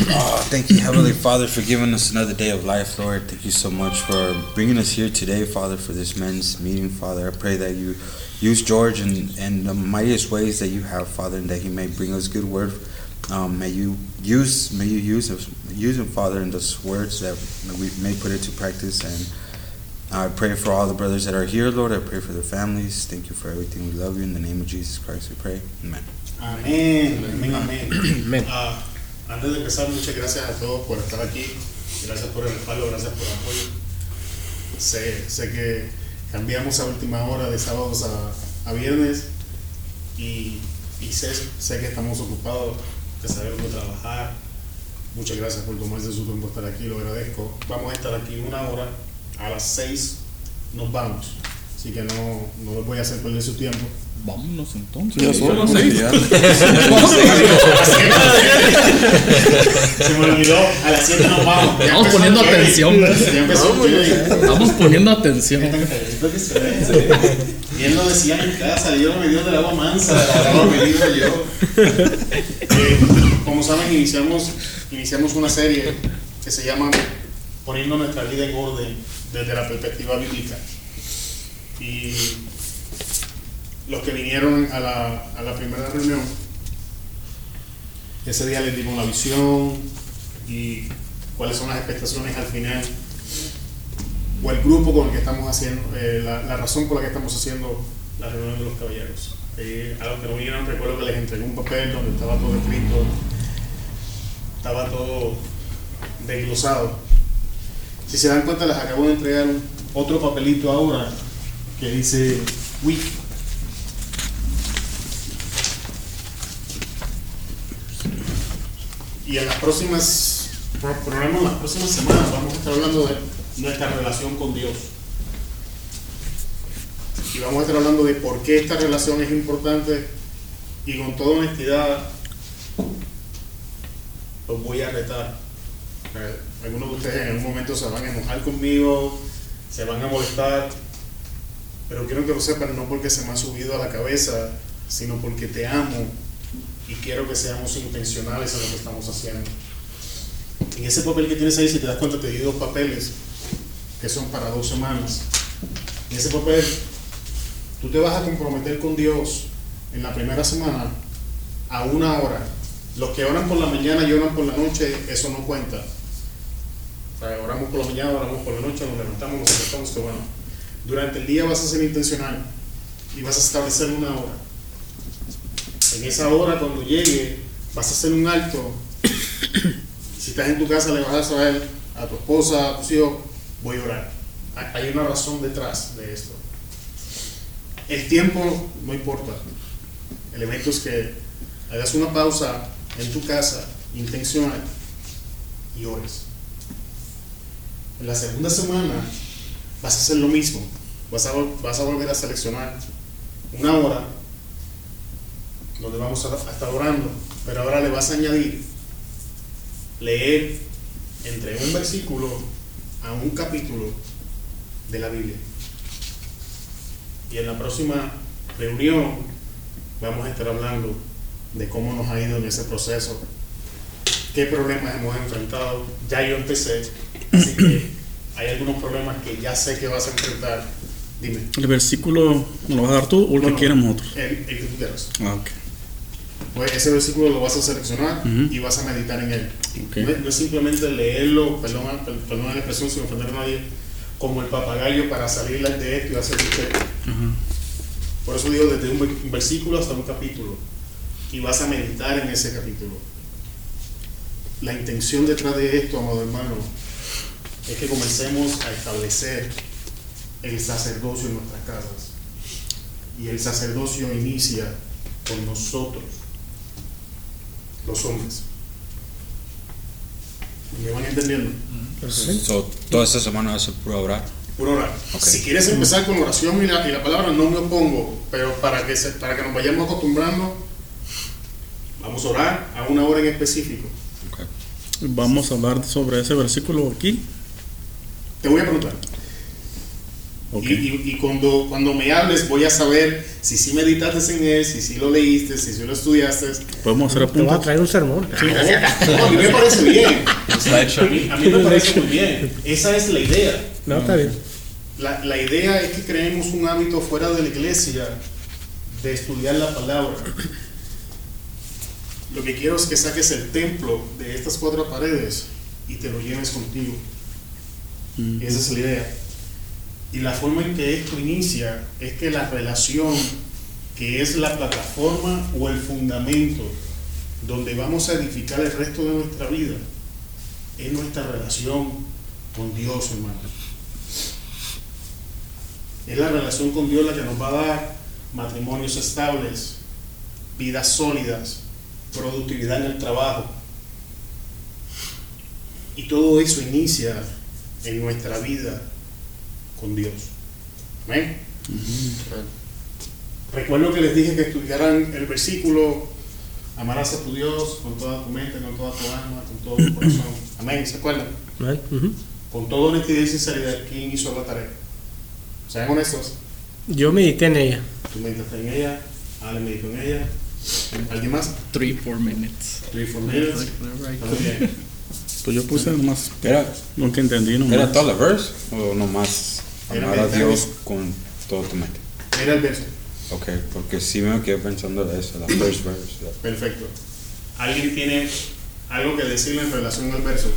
Oh, thank you, Heavenly Father, for giving us another day of life, Lord. Thank you so much for bringing us here today, Father, for this men's meeting, Father. I pray that you use George in, in the mightiest ways that you have, Father, and that he may bring us good word. Um, may you use may you use us, use him, Father, in those words that we may put it to practice. And I pray for all the brothers that are here, Lord. I pray for their families. Thank you for everything. We love you. In the name of Jesus Christ, we pray. Amen. Amén, amén, amén. Ah, antes de empezar, muchas gracias a todos por estar aquí. Gracias por el respaldo, gracias por el apoyo. Sé, sé que cambiamos a última hora de sábados a, viernes y, sé, sé que estamos ocupados, que sabemos trabajar. Muchas gracias por tomarse su tiempo estar aquí, lo agradezco. Vamos a estar aquí una hora, a las seis nos vamos. Así que no, no les voy a hacer perder su tiempo. Vámonos entonces. Ya son las seis. Se me olvidó, a las 7 nos vamos. Empezó poniendo atención. Estamos poniendo atención. Y él lo decía en casa, yo no me dio del agua mansa, del agua medida yo. Eh, como saben, iniciamos, iniciamos una serie que se llama Poniendo nuestra vida en orden desde la perspectiva bíblica. Y los que vinieron a la, a la primera reunión, ese día les dimos la visión y cuáles son las expectaciones al final o el grupo con el que estamos haciendo, eh, la, la razón por la que estamos haciendo la reunión de los caballeros. A los que no vinieron, recuerdo que les entregué un papel donde estaba todo escrito, estaba todo desglosado. Si se dan cuenta, les acabo de entregar otro papelito ahora que dice WIC. Y en las próximas, pro- programas, las próximas semanas vamos a estar hablando de nuestra relación con Dios. Y vamos a estar hablando de por qué esta relación es importante y con toda honestidad los voy a retar. Eh, Algunos de ustedes en algún momento se van a enojar conmigo, se van a molestar, pero quiero que lo sepan no porque se me ha subido a la cabeza, sino porque te amo y quiero que seamos intencionales en lo que estamos haciendo. En ese papel que tienes ahí, si te das cuenta, te di dos papeles que son para dos semanas. En ese papel, tú te vas a comprometer con Dios en la primera semana a una hora. Los que oran por la mañana y oran por la noche, eso no cuenta. O sea, oramos por la mañana, oramos por la noche, nos levantamos, nos acostamos, que bueno. Durante el día vas a ser intencional y vas a establecer una hora. En esa hora, cuando llegue, vas a hacer un alto. Si estás en tu casa, le vas a saber a tu esposa, a tus hijos, voy a orar. Hay- una razón detrás de esto. El tiempo no importa. El evento es que hagas una pausa en tu casa, intencional, y ores. En la segunda semana vas a hacer lo mismo. Vas a, vas a volver a seleccionar una hora donde vamos a, a estar orando, pero ahora le vas a añadir leer entre un versículo a un capítulo de la Biblia. Y en la próxima reunión vamos a estar hablando de cómo nos ha ido en ese proceso, qué problemas hemos enfrentado. Ya yo empecé, así que hay algunos problemas que ya sé que vas a enfrentar. Dime. ¿El versículo lo vas a dar tú o el No, que no, quieran nosotros? El, el que tú quieras. Ah, ok. Ese versículo lo vas a seleccionar Ujú. y vas a meditar en él. Ok. No, es- no es simplemente leerlo, perdón, per- perdón la expresión sin ofender a nadie, como el papagayo para salir de esto y hacer un check. Ajá. Por eso digo desde un versículo hasta un capítulo. Y vas a meditar en ese capítulo. La intención detrás de esto, amado hermano, es que comencemos a establecer el sacerdocio en nuestras casas. Y el sacerdocio inicia con nosotros, los hombres. ¿Me van entendiendo? So, toda esta semana a puro orar. Por orar. Si quieres empezar con oración y la, y la palabra, no me opongo, pero para que, se- para que nos vayamos acostumbrando, vamos a orar a una hora en específico. Okay. Vamos a hablar sobre ese versículo aquí. Te voy a preguntar, Ok. Y, y- y cuando, cuando me hables voy a saber si sí meditaste en él, si sí lo leíste, si sí lo estudiaste. Podemos hacer Te voy a apuntes. traer un sermón. No, a mí me parece bien. A mí, a mí me parece muy bien. Esa es la idea. No, está bien. La, la idea es que creemos un hábito fuera de la iglesia de estudiar la palabra. Lo que quiero es que saques el templo de estas cuatro paredes y te lo lleves contigo. Mm. Esa es la idea. Y la forma en que esto inicia es que la relación, que es la plataforma o el fundamento donde vamos a edificar el resto de nuestra vida, es nuestra relación con Dios, hermano. Es la relación con Dios la que nos va a dar matrimonios estables, vidas sólidas, productividad en el trabajo. Y todo eso inicia en nuestra vida con Dios. ¿Amén? Recuerdo que les dije que estudiaran el versículo, amarás a tu Dios con toda tu mente, con toda tu alma, con todo tu corazón. Amén, ¿se acuerdan? Right? Ujú. Con toda honestidad y sinceridad, ¿quién hizo la tarea? Sean honestos. Yo medité en ella. Tú meditaste en ella, Ale meditó en ella. ¿Alguien más? Three, four minutes. Three, four minutes. Pues yo puse nomás ¿Era, lo que entendí nomás. ¿Era toda la verse o nomás Era amar a Dios con todo tu mente? Mira el verso. Ok, porque sí me quedé pensando de eso, la first verse. la- Perfecto. ¿Alguien tiene algo que decirle en relación al verso?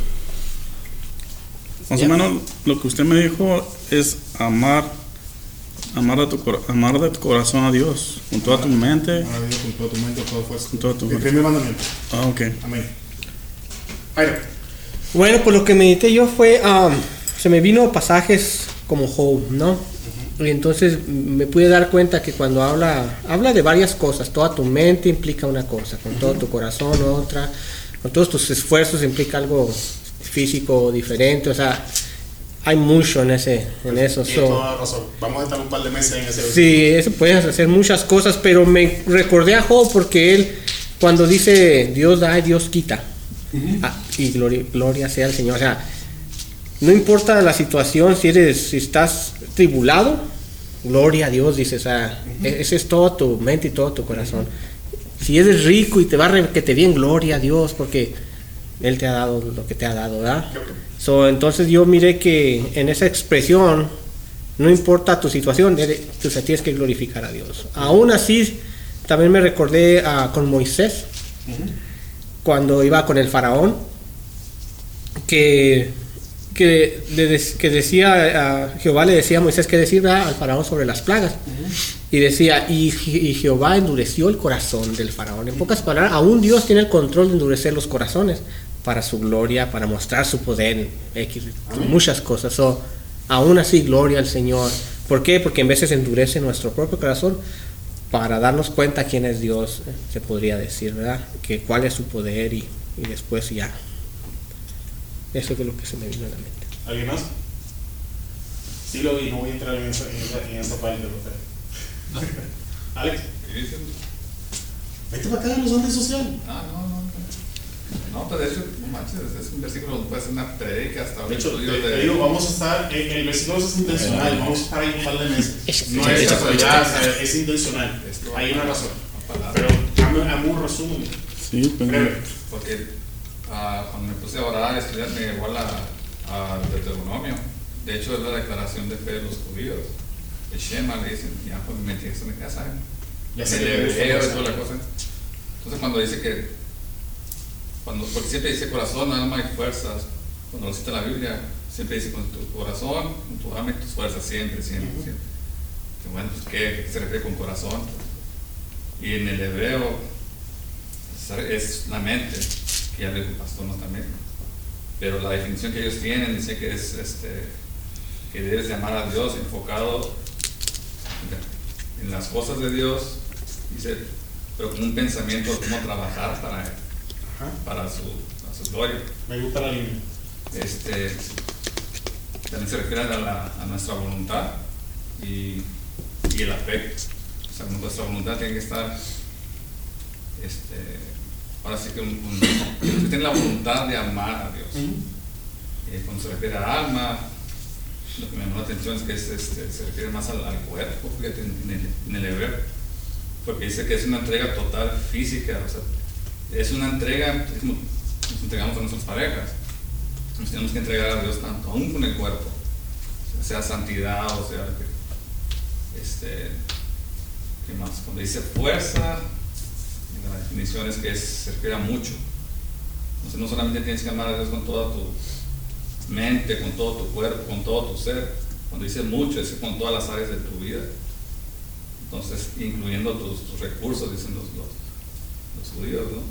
Más o menos lo que usted me dijo es amar, amar, a tu, cor- amar de tu corazón a Dios, con toda tu mente. Amar a Dios con toda tu mente, con toda fuerza. Con toda tu El fuerza. primer mandamiento. Ah, ok. Amén. Jairo. Bueno, pues lo que medité yo fue, um, se me vino pasajes como Job, ¿no? Y entonces me pude dar cuenta que cuando habla, habla de varias cosas, toda tu mente implica una cosa, con todo tu corazón otra, con todos tus esfuerzos implica algo físico diferente, o sea, hay mucho en ese, en eso. So- toda razón. Vamos a estar un par de meses en ese. Sí, eso puedes hacer muchas cosas, pero me recordé a Job porque él, cuando dice Dios da, Dios quita. Ah, y gloria, gloria sea al Señor. O sea, no importa la situación, si eres, si estás tribulado, gloria a Dios, dice. O sea, e- ese es toda tu mente y todo tu corazón. Si eres rico y te va a que te bien, gloria a Dios, porque Él te ha dado lo que te ha dado, ¿verdad? So, entonces yo miré que en esa expresión, no importa tu situación, eres- tú se tienes que glorificar a Dios. Aún así, también me recordé ah, con Moisés, cuando iba con el faraón, que, que, que decía, a Jehová le decía a Moisés que decir al faraón sobre las plagas. Y decía, y, Je- y Jehová endureció el corazón del faraón. En pocas palabras, aún Dios tiene el control de endurecer los corazones para su gloria, para mostrar su poder, X, muchas cosas. So, aún así, gloria al Señor. ¿Por qué? Porque en veces endurece nuestro propio corazón para darnos cuenta quién es Dios, eh, se podría decir, ¿verdad? Que cuál es su poder y, y después ya. Eso es lo que se me vino a la mente. ¿Alguien más? Sí lo vi, no voy a entrar en esa, en esa, en esa parte. ¿ok? Alex, vete para acá en los andes sociales. Ah, no, no. No, pues de hecho, no manches, es un versículo donde puede ser una predica hasta De un hecho, te, te de. digo, vamos a estar, en el versículo es intencional, vamos a estar ahí un par de meses. No es casualidad, es intencional. Hay una razón. Pero hazme un resumen. Sí, pues, Breve. Porque cuando me puse a orar, a estudiar, me llegó a la a Deuteronomio. De hecho, es la declaración de fe de los judíos. El Shema le dicen, ya pues me metí esto en casa. Ya Ya se le y toda la cosa. Entonces, cuando dice que, cuando, porque siempre dice corazón, alma y fuerzas, cuando lo cita la Biblia, siempre dice con tu corazón, con tu alma y tus fuerzas, siempre, siempre, siempre. Que bueno, pues, ¿qué, qué se refiere con corazón? Y en el hebreo es la mente, que ya le dijo el pastor ¿no? también. Pero la definición que ellos tienen dice que es este, que debes de amar a Dios enfocado en las cosas de Dios, dice, pero con un pensamiento de cómo trabajar para, para su, para su gloria. Me gusta la línea. Este, también se refiere a, la- a nuestra voluntad y, y el afecto. O sea, nuestra voluntad tiene que estar, este, ahora sí que un, un- que tiene la voluntad de amar a Dios. Eh, cuando se refiere a alma, lo que me llamó la atención es que es, este, se refiere más al, al cuerpo, fíjate, en, en el, hebreo, porque dice que es una entrega total física, o sea, es una entrega, es como nos entregamos a nuestras parejas, nos tenemos que entregar a Dios tanto, aún con el cuerpo, o sea, santidad, o sea, este, ¿qué más? Cuando dice fuerza, la definición es que es, se refiere a mucho, entonces no solamente tienes que amar a Dios con toda tu mente, con todo tu cuerpo, con todo tu ser. Cuando dice mucho, es con todas las áreas de tu vida. Entonces, incluyendo tus, tus recursos, dicen los, los, los judíos, ¿no?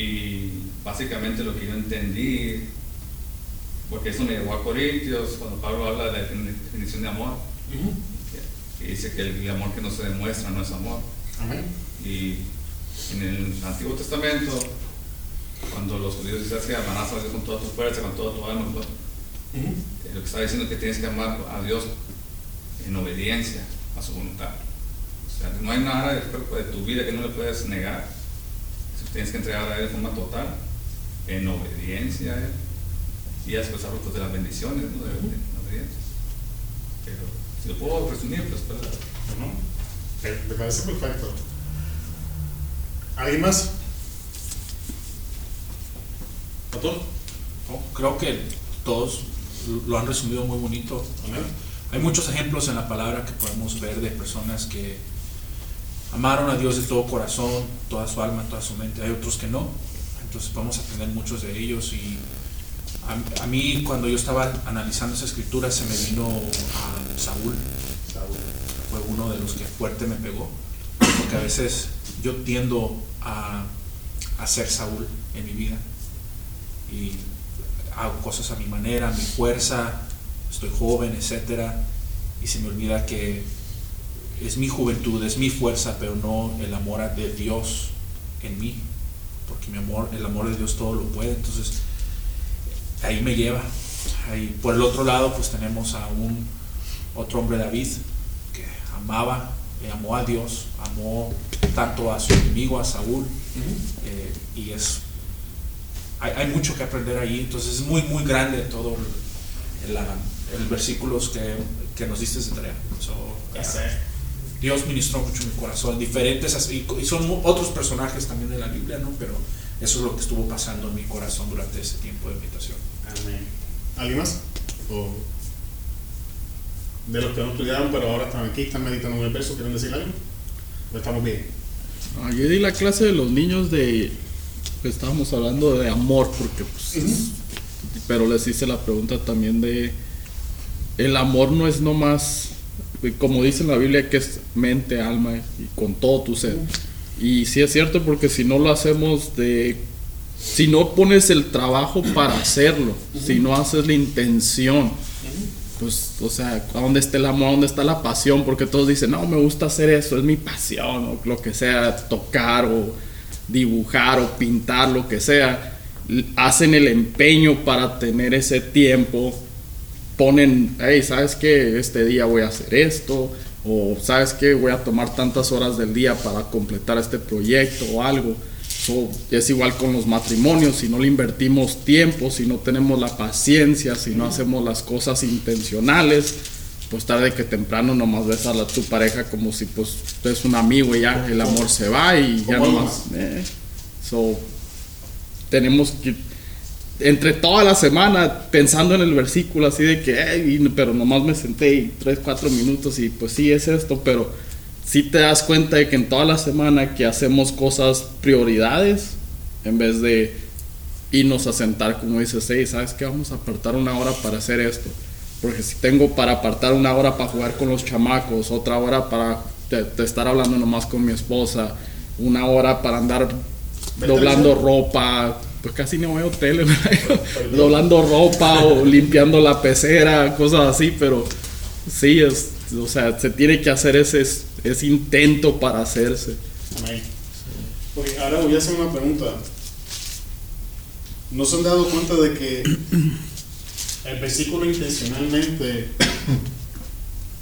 Y básicamente lo que yo entendí, porque eso me llevó a Corintios, cuando Pablo habla de la definición de amor, que, que dice que el, el amor que no se demuestra no es amor. Amén. Y en el Antiguo Testamento, cuando los judíos dicen que amarás a Dios con toda tu fuerza, con toda tu alma, pues, lo que está diciendo es que tienes que amar a Dios en obediencia a su voluntad. O sea, no hay nada del cuerpo de tu vida que no le puedes negar. Tienes que entregar a Él de forma total, en obediencia a Él. Y después hablo pues, de las bendiciones, ¿no? De, de la obediencia. Pero si lo puedo resumir, pues, pues Bueno, me me parece perfecto. ¿Alguien más? No, creo que todos lo han resumido muy bonito. Amén. Hay muchos ejemplos en la palabra que podemos ver de personas que amaron a Dios de todo corazón, toda su alma, toda su mente. Hay otros que no. Entonces podemos aprender muchos de ellos. Y a, a mí cuando yo estaba analizando esa escritura se me vino a Saúl. Fue uno de los que fuerte me pegó. Porque a veces yo tiendo a, a ser Saúl en mi vida. Y hago cosas a mi manera, a mi fuerza, estoy joven, etcétera, y se me olvida que es mi juventud, es mi fuerza, pero no el amor de Dios en mí, porque mi amor, el amor de Dios todo lo puede, entonces ahí me lleva. Ahí, por el otro lado, pues tenemos a un otro hombre David que amaba, eh, amó a Dios, amó tanto a su enemigo, a Saúl, eh, y es hay, hay mucho que aprender ahí, entonces es muy, muy grande todo el, el, el versículos que, que nos diste de tarea. So, Dios ministró mucho en mi corazón, diferentes, y, y son otros personajes también de la Biblia, ¿no? Pero eso es lo que estuvo pasando en mi corazón durante ese tiempo de meditación. Amén. ¿Alguien más? ¿O de los que no estudiaron, pero ahora están aquí, están meditando en el verso, quieren decir algo? ¿O estamos bien? Ayer di la clase de los niños de. Estábamos hablando de amor, porque pues. es- pero les hice la pregunta también de. El amor no es nomás. Como dice en la Biblia, que es mente, alma y con todo tu ser. Y sí es cierto, porque si no lo hacemos de. Si no pones el trabajo para hacerlo, si no haces la intención, pues, o sea, ¿a dónde está el amor? ¿A dónde está la pasión? Porque todos dicen, no, me gusta hacer eso, es mi pasión, o lo que sea, tocar o dibujar o pintar, lo que sea. Hacen el empeño para tener ese tiempo, ponen, hey, ¿sabes qué? Este día voy a hacer esto, o ¿sabes qué? Voy a tomar tantas horas del día para completar este proyecto o algo. So, es igual con los matrimonios, si no le invertimos tiempo, si no tenemos la paciencia, si no hacemos las cosas intencionales, pues tarde que temprano nomás ves a la, tu pareja como si pues tú eres un amigo y ya el amor se va y ya nomás... eh. So, tenemos que entre toda la semana pensando en el versículo así de que, "Ey", y- pero nomás me senté y tres, cuatro minutos y pues sí es esto, pero sí te das cuenta de que en toda la semana que hacemos cosas prioridades en vez de irnos a sentar como dices, hey, ¿sabes qué? Vamos a apartar una hora para hacer esto. Porque si tengo para apartar una hora para jugar con los chamacos, otra hora para te- te estar hablando nomás con mi esposa, una hora para andar doblando ropa, pues casi no veo tele, doblando ropa o limpiando la pecera, cosas así, pero sí, es, o sea, se tiene que hacer ese, intento para hacerse. Amén. Ok, ahora voy a hacer una pregunta. ¿No se han dado cuenta de que el versículo intencionalmente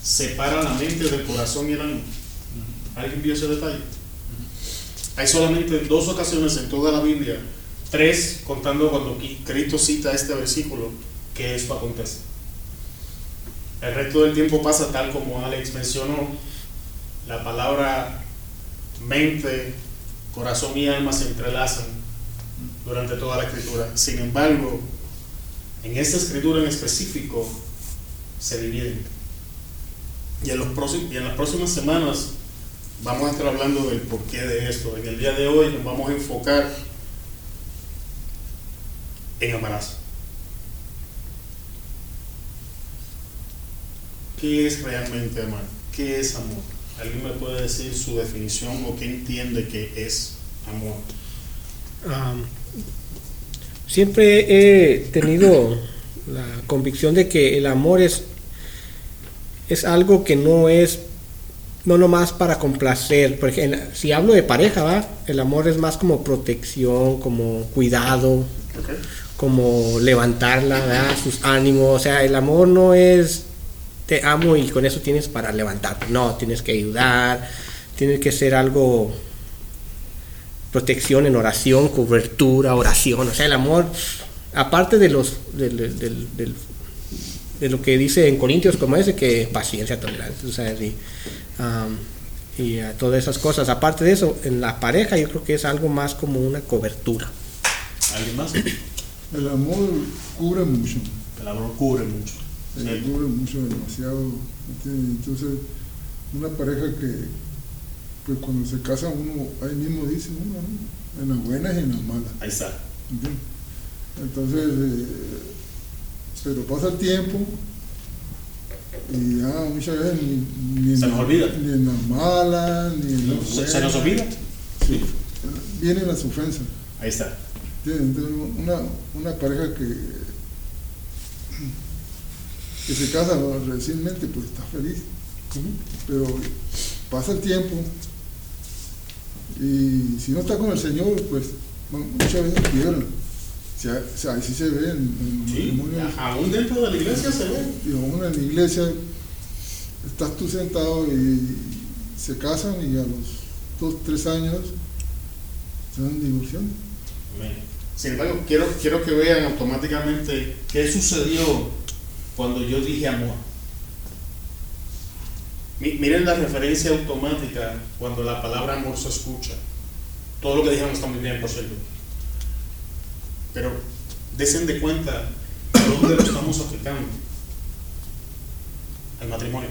separa la mente del corazón y el alma? ¿Alguien vio ese detalle? Hay solamente dos ocasiones en toda la Biblia, tres contando cuando Cristo cita este versículo, que esto acontece. El resto del tiempo pasa tal como Alex mencionó. La palabra mente, corazón y alma se entrelazan durante toda la escritura. Sin embargo, en esta escritura en específico se dividen. Y en, los y en las próximas semanas vamos a estar hablando del porqué de esto. En el día de hoy nos vamos a enfocar en amarás. ¿Qué es realmente amar? ¿Qué es amor? ¿Alguien me puede decir su definición o qué entiende que es amor? Am, siempre he tenido la convicción de que el amor es, es algo que no es no nomás para complacer. Por ejemplo, si hablo de pareja, ¿va? el amor es más como protección, como cuidado, como levantarla, ¿verdad? sus ánimos. O sea, el amor no es te amo y con eso tienes para levantarte. No, tienes que ayudar, tienes que ser algo protección en oración, cobertura, oración. O sea, el amor, aparte de los del- del- del- del- de lo que dice en Corintios, como ese, que paciencia, tolerancia, o sea, y, am, y ah, todas esas cosas. Aparte de eso, en la pareja yo creo que es algo más como una cobertura. ¿Alguien más? El amor cubre mucho, El amor cubre mucho. Cubre mucho, demasiado. ¿entiendes? Entonces, una pareja que, pues cuando se casa uno, ahí mismo dice uno, ¿no? en las buenas y en las malas. Ahí está. ¿entiendes? Entonces, eh, pero pasa el tiempo y ya muchas veces ni, ni, Se en- olvida. ni en las malas, ni en las Se, se nos buenas. olvida. Sí, vienen las ofensas. Ahí está. ¿entiendes? Entonces, una, una pareja que, que se casa recientemente, pues está feliz, pero pasa el tiempo y si no está con el Señor, pues mu- muchas veces sea, o sea, así se ve en, Sí, matrimonios. aún dentro de la iglesia se ve. Y aún en la iglesia estás tú sentado y se casan y a los dos, tres años se van divorciando. Sin embargo, quiero, quiero que vean automáticamente qué sucedió cuando yo dije amor. Mi- Miren la referencia automática cuando la palabra amor se escucha. Todo lo que dijeron está muy bien, por cierto. Pero desen de cuenta dónde lo estamos aplicando. Al matrimonio.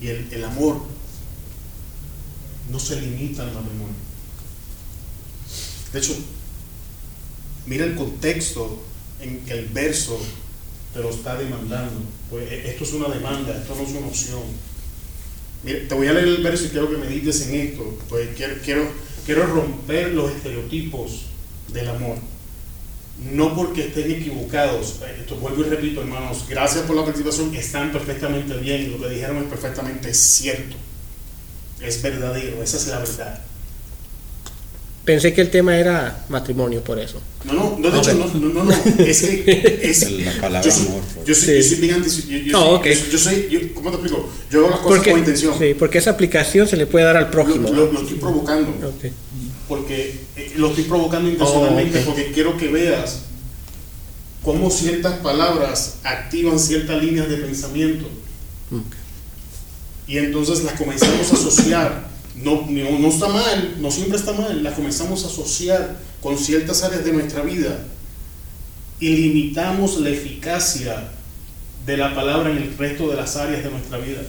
Y el, el amor no se limita al matrimonio. De hecho, mira el contexto en que el verso te lo está demandando. Pues e- esto es una demanda, esto no es una opción. Mira, te voy a leer el verso y quiero que medites en esto. Pues quiero, quiero, quiero romper los estereotipos del amor. No porque estén equivocados. Eh, Esto vuelvo y repito, hermanos. Gracias por la participación. Están perfectamente bien. Lo que dijeron es perfectamente cierto. Es verdadero. Esa es la verdad. Pensé que el tema era matrimonio, por eso. No, no, no, de Ok. hecho, no, no, no, no, es que es, La palabra yo soy, amor, yo soy, yo Sí. soy bien anti- yo, yo No, soy, ok. yo, soy- yo soy, yo- ¿cómo te explico? Yo hago las cosas Porque, con intención, sí, porque esa aplicación se le puede dar al lo, prójimo. lo- lo estoy provocando, Ok. porque eh, lo estoy provocando intencionalmente, Oh, porque quiero que veas cómo ciertas palabras activan ciertas líneas de pensamiento, y entonces las comenzamos a asociar. No, no, no está mal, no siempre está mal, las comenzamos a asociar con ciertas áreas de nuestra vida y limitamos la eficacia de la palabra en el resto de las áreas de nuestra vida.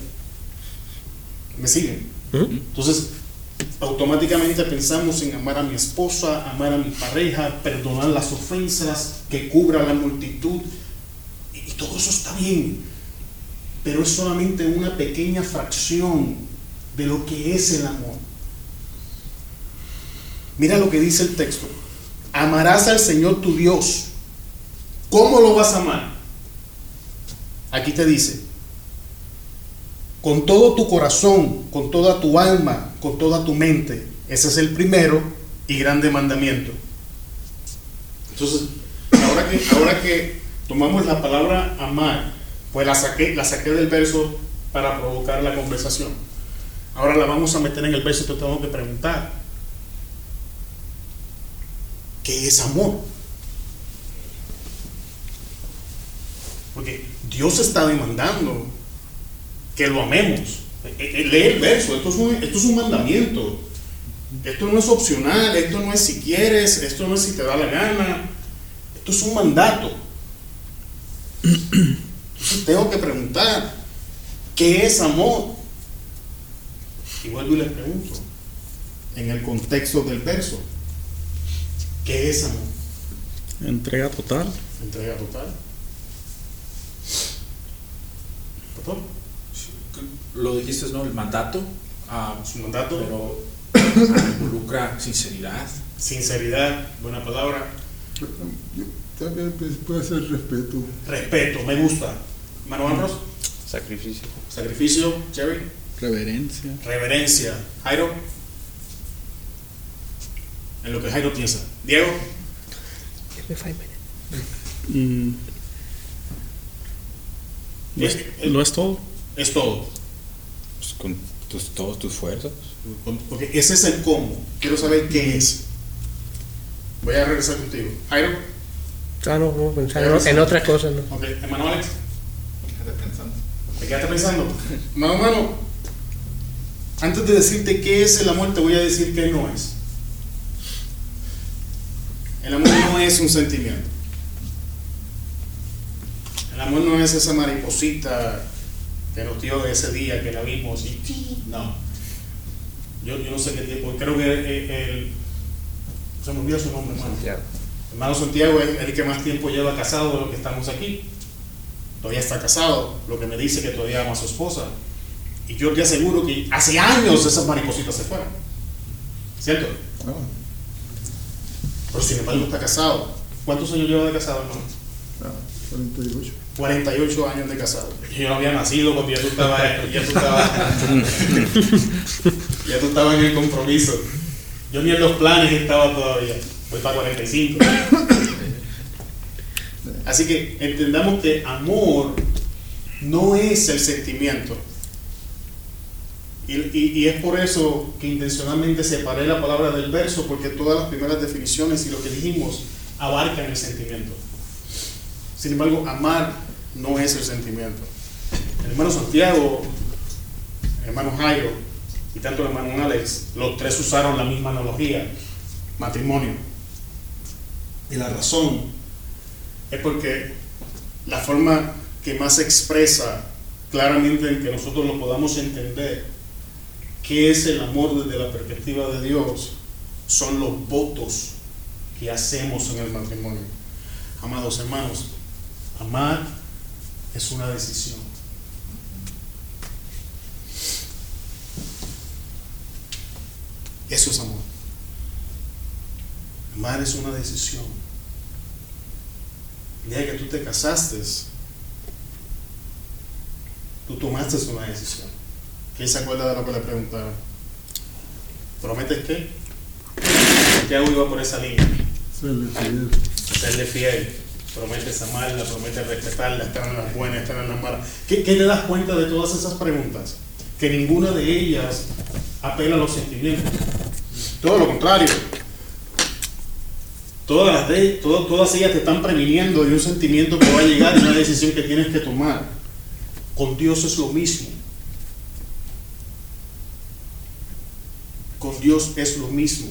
¿Me siguen? ¿Mm? Entonces, automáticamente pensamos en amar a mi esposa, amar a mi pareja, perdonar las ofensas, que cubra la multitud. Y todo eso está bien, pero es solamente una pequeña fracción de lo que es el amor. Mira lo que dice el texto. Amarás al Señor tu Dios. ¿Cómo lo vas a amar? Aquí te dice, con todo tu corazón, con toda tu alma, con toda tu mente. Ese es el primero y grande mandamiento. Entonces, ahora que, ahora que tomamos la palabra amar, pues la saqué, la saqué del verso para provocar la conversación. Ahora la vamos a meter en el verso y te tengo que preguntar. ¿Qué es amor? Porque Dios está demandando que lo amemos. Eh, eh, Lee el verso, esto es, un, esto es un mandamiento. Esto no es opcional, esto no es si quieres, esto no es si te da la gana. Esto es un mandato. Entonces tengo que preguntar, ¿qué es amor? Y vuelvo y les pregunto, en el contexto del verso, ¿qué es amor? Entrega total. Entrega total. Pastor, Lo dijiste, ¿no? El mandato. ah, su mandato, pero ah, involucra sinceridad. sinceridad, buena palabra, Yo- También pues, puede ser respeto. respeto, me gusta. Hermano Ambrose, Sacrificio. sacrificio, Jerry, Reverencia. reverencia. Jairo, en lo que Jairo piensa. Diego, Give me five minutes. Mm, lo, es, Eh, eh. lo es todo. es todo. Pues con tus, todas tus fuerzas. Porque ese es el cómo. Quiero saber qué es. Voy a regresar contigo. Jairo, Ah, no, no, pensar en, en otra cosa, ¿no? ok. Hermano Alex, Quédate pensando. ¿te quedaste pensando? Hermano, hermano, antes de decirte qué es el amor, te voy a decir qué no es. El amor no es un sentimiento. El amor no es esa mariposita que nos dio de ese día que la vimos y no. Yo, yo no sé qué tiempo, creo que el, el- se me olvidó su nombre, hermano. Hermano Santiago es el que más tiempo lleva casado de los que estamos aquí. Todavía está casado, lo que me dice que todavía ama a su esposa. Y yo te aseguro que hace años esas maripositas se fueron. ¿Cierto? Ah, Pero sin embargo está casado. ¿Cuántos años lleva de casado, hermano? ah, 48. 48 años de casado. Yo no había nacido porque ya tú estabas, ya tú estabas, ya tú estabas en el compromiso. Yo ni en los planes estaba todavía. Voy para 45. Así que entendamos que amor no es el sentimiento. Y, y- y es por eso que intencionalmente separé la palabra del verso, porque todas las primeras definiciones y lo que dijimos abarcan el sentimiento. Sin embargo, amar no es el sentimiento. El hermano Santiago, el hermano Jairo y tanto el hermano Alex, los tres usaron la misma analogía, matrimonio. Y la razón es porque la forma que más expresa claramente en que nosotros lo podamos entender qué es el amor desde la perspectiva de Dios son los votos que hacemos en el matrimonio. Amados hermanos, amar es una decisión. Eso es amor. Amar es una decisión. El día que tú te casaste, tú tomaste una decisión. ¿Quién se acuerda de lo que le preguntaron? ¿Prometes qué? Santiago iba por esa línea. Serle fiel. Serle fiel. Prometes amarla, prometes respetarla, estar en las buenas, estar en las malas. ¿Qué, qué te das cuenta de todas esas preguntas? Que ninguna de ellas apela a los sentimientos. Todo lo contrario. Todas, las de, todo- todas ellas te están previniendo de un sentimiento que va a llegar y una decisión que tienes que tomar. Con Dios es lo mismo. Con Dios es lo mismo.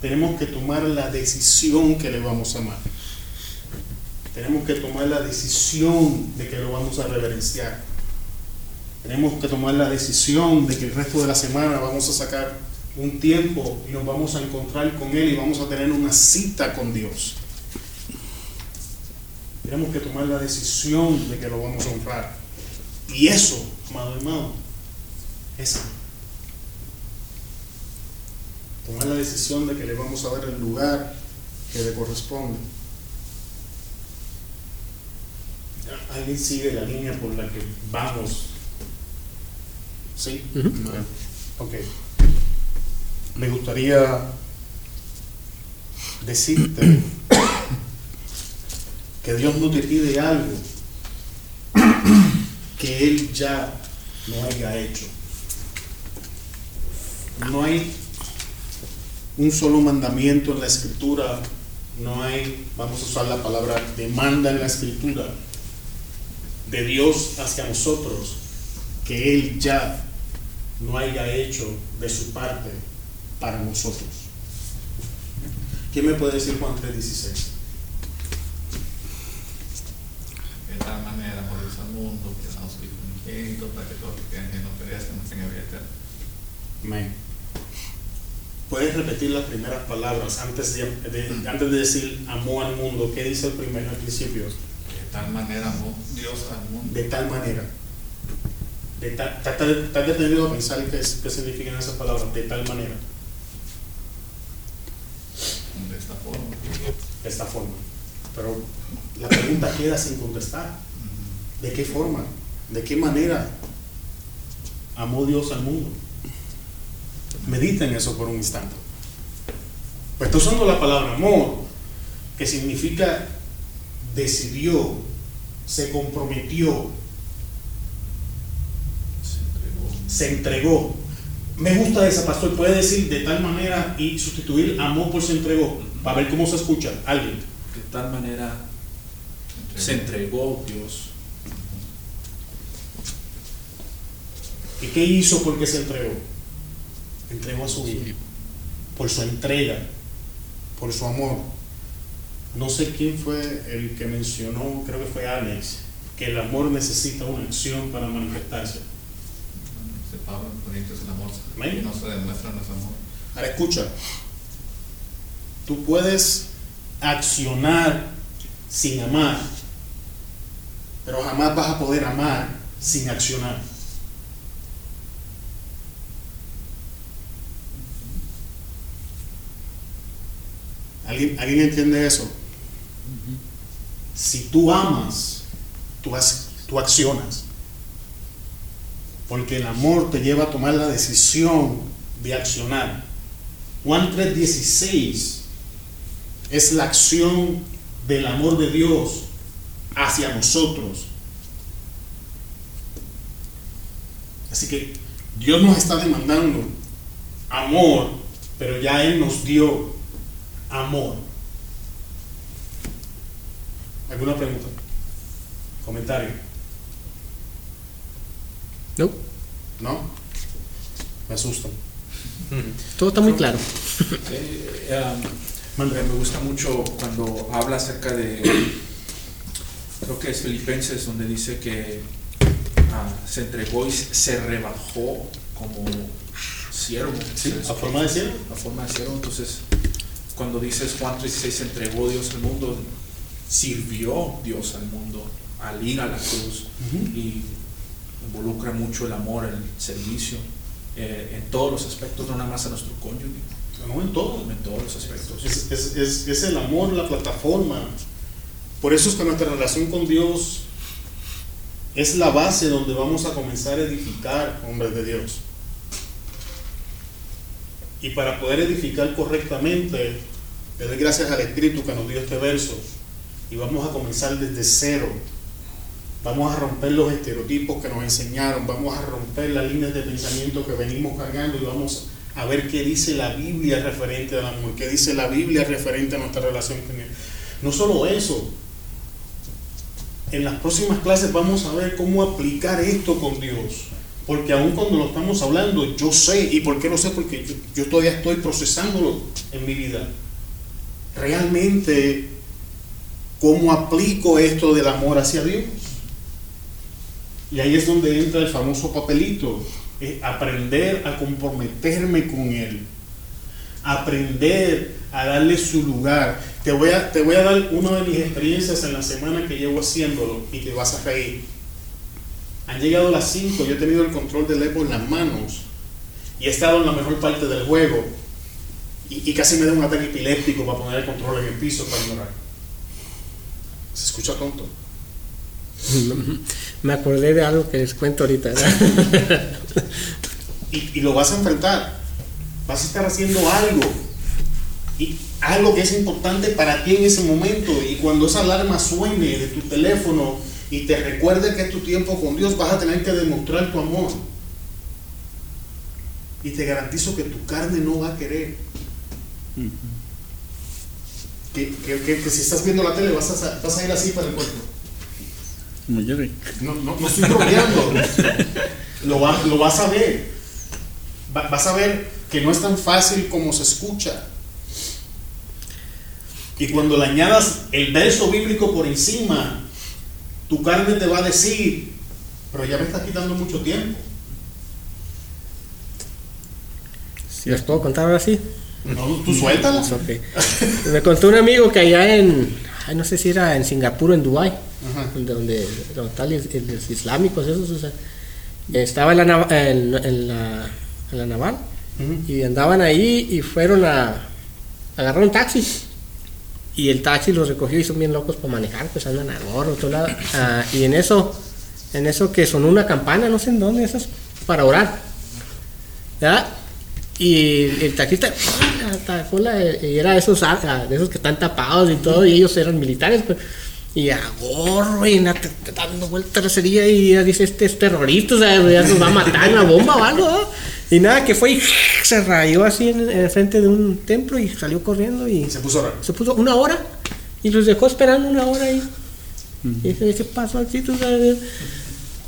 Tenemos que tomar la decisión que le vamos a amar. Tenemos que tomar la decisión de que lo vamos a reverenciar. Tenemos que tomar la decisión de que el resto de la semana vamos a sacar un tiempo y nos vamos a encontrar con Él y vamos a tener una cita con Dios. Tenemos que tomar la decisión de que lo vamos a honrar. Y eso, amado hermano, es. Tomar la decisión de que le vamos a dar el lugar que le corresponde. ¿Alguien sigue la línea por la que vamos? ¿Sí? Ujú. Ok. Me gustaría decirte que Dios no te pide algo que Él ya no haya hecho. No hay un solo mandamiento en la escritura, no hay, vamos a usar la palabra demanda en la escritura de Dios hacia nosotros que Él ya no haya hecho de su parte para nosotros. ¿Quién me puede decir Juan 3:16? De tal manera Dios al mundo que da su para que todos los que no perezcan, tengan vida eterna. Amén. Puedes repetir las primeras palabras antes de, de- antes de decir amó al mundo. ¿Qué dice el primer al principio? De tal manera amó Dios al mundo. De tal manera. De ta- ta- ta- ¿Estás detenido a pensar qué, qué significan esas palabras? De tal manera. De esta forma. De esta forma. Pero la pregunta queda sin contestar. ¿De qué forma? ¿De qué manera amó Dios al mundo? Medita en eso por un instante. Pues estoy usando la palabra amor, que significa decidió, se comprometió, Se entregó. se entregó. Me gusta esa, pastor. Puede decir de tal manera y sustituir amor por se entregó. Para ver cómo se escucha. Alguien. De tal manera se entregó Dios. ¿Y qué hizo porque se entregó? Entregó a su hijo. Por su entrega, por su amor. No sé quién fue el que mencionó, creo que fue Alex, que el amor necesita una acción para manifestarse. En Corintios el amor Amén. no se demuestra es amor. Ahora escucha, tú puedes accionar sin amar, pero jamás vas a poder amar sin accionar. ¿Alguien, ¿alguien entiende eso? Si tú amas, tú, ac- tú accionas. Porque el amor te lleva a tomar la decisión de accionar. Juan 3:16 es la acción del amor de Dios hacia nosotros. Así que Dios nos está demandando amor, pero ya Él nos dio amor. ¿Alguna pregunta? ¿Comentario? No, ¿No? Me asustan. todo está muy claro. Eh, um, me me gusta mucho cuando habla acerca de, creo que es Filipenses, donde dice que ah, se entregó y se rebajó como siervo. Entonces, ¿A forma de siervo? a forma de siervo. Entonces, cuando dices Juan 3:16, se entregó Dios al mundo, sirvió Dios al mundo al ir a la cruz y involucra mucho el amor, el servicio, eh, en todos los aspectos, no nada más a nuestro cónyuge, No en todo. en todos los aspectos. Es, es- es- es el amor, la plataforma. Por eso es que nuestra relación con Dios es la base donde vamos a comenzar a edificar hombres de Dios. Y para poder edificar correctamente, le doy gracias al Espíritu que nos dio este verso. Y vamos a comenzar desde cero. Vamos a romper los estereotipos que nos enseñaron. Vamos a romper las líneas de pensamiento que venimos cargando y vamos a ver qué dice la Biblia referente al amor, qué dice la Biblia referente a nuestra relación con Él. No solo eso, en las próximas clases vamos a ver cómo aplicar esto con Dios. Porque aun cuando lo estamos hablando, yo sé, ¿y por qué lo sé? Porque yo, todavía estoy procesándolo en mi vida. Realmente, ¿cómo aplico esto del amor hacia Dios? Y ahí es donde entra el famoso papelito, eh, aprender a comprometerme con Él, aprender a darle su lugar. Te voy, a, te voy a dar una de mis experiencias en la semana que llevo haciéndolo y te vas a reír. Han llegado las 5, yo he tenido el control del Evo en las manos y he estado en la mejor parte del juego y, y casi me da un ataque epiléptico para poner el control en el piso para ignorar. Se escucha tonto. Me acordé de algo que les cuento ahorita. y, y lo vas a enfrentar. Vas a estar haciendo algo. Y algo que es importante para ti en ese momento. Y cuando esa alarma suene de tu teléfono y te recuerde que es tu tiempo con Dios, vas a tener que demostrar tu amor. Y te garantizo que tu carne no va a querer. Que, que- que- que si estás viendo la tele vas a, vas a ir así para el cuerpo. No, no, no estoy bromeando. lo, va- lo vas a ver. Va- vas a ver que no es tan fácil como se escucha. Y cuando le añadas el verso bíblico por encima, tu carne te va a decir, pero ya me estás quitando mucho tiempo. ¿Les puedo contar ahora sí? No, tú suéltala. Pues, ok. Me contó un amigo que allá en, ay, no sé si era en Singapur o en Dubái, donde, donde, están los, islámicos, esos, o sea, estaba en la, en, en la, en la naval y andaban ahí y fueron a agarrar un taxi. Y el taxi los recogió y son bien locos para manejar, pues andan a gorro, otro lado. Ah, y en eso, en eso que sonó una campana, no sé en dónde, esas, para orar. ¿verdad? Y el taxista atacó la, y era de esos, ah, de esos que están tapados y todo, y ellos eran militares, pues, y a gorro y na- dando vueltas la y ya dice este es terrorista, o sea, ya nos va a matar una bomba o algo, ¿no? Y nada, que fue y se rayó así en, en frente de un templo y salió corriendo y Se puso raro. se puso una hora y los dejó esperando una hora ahí. Y dice, ¿qué pasó aquí? tú sabes?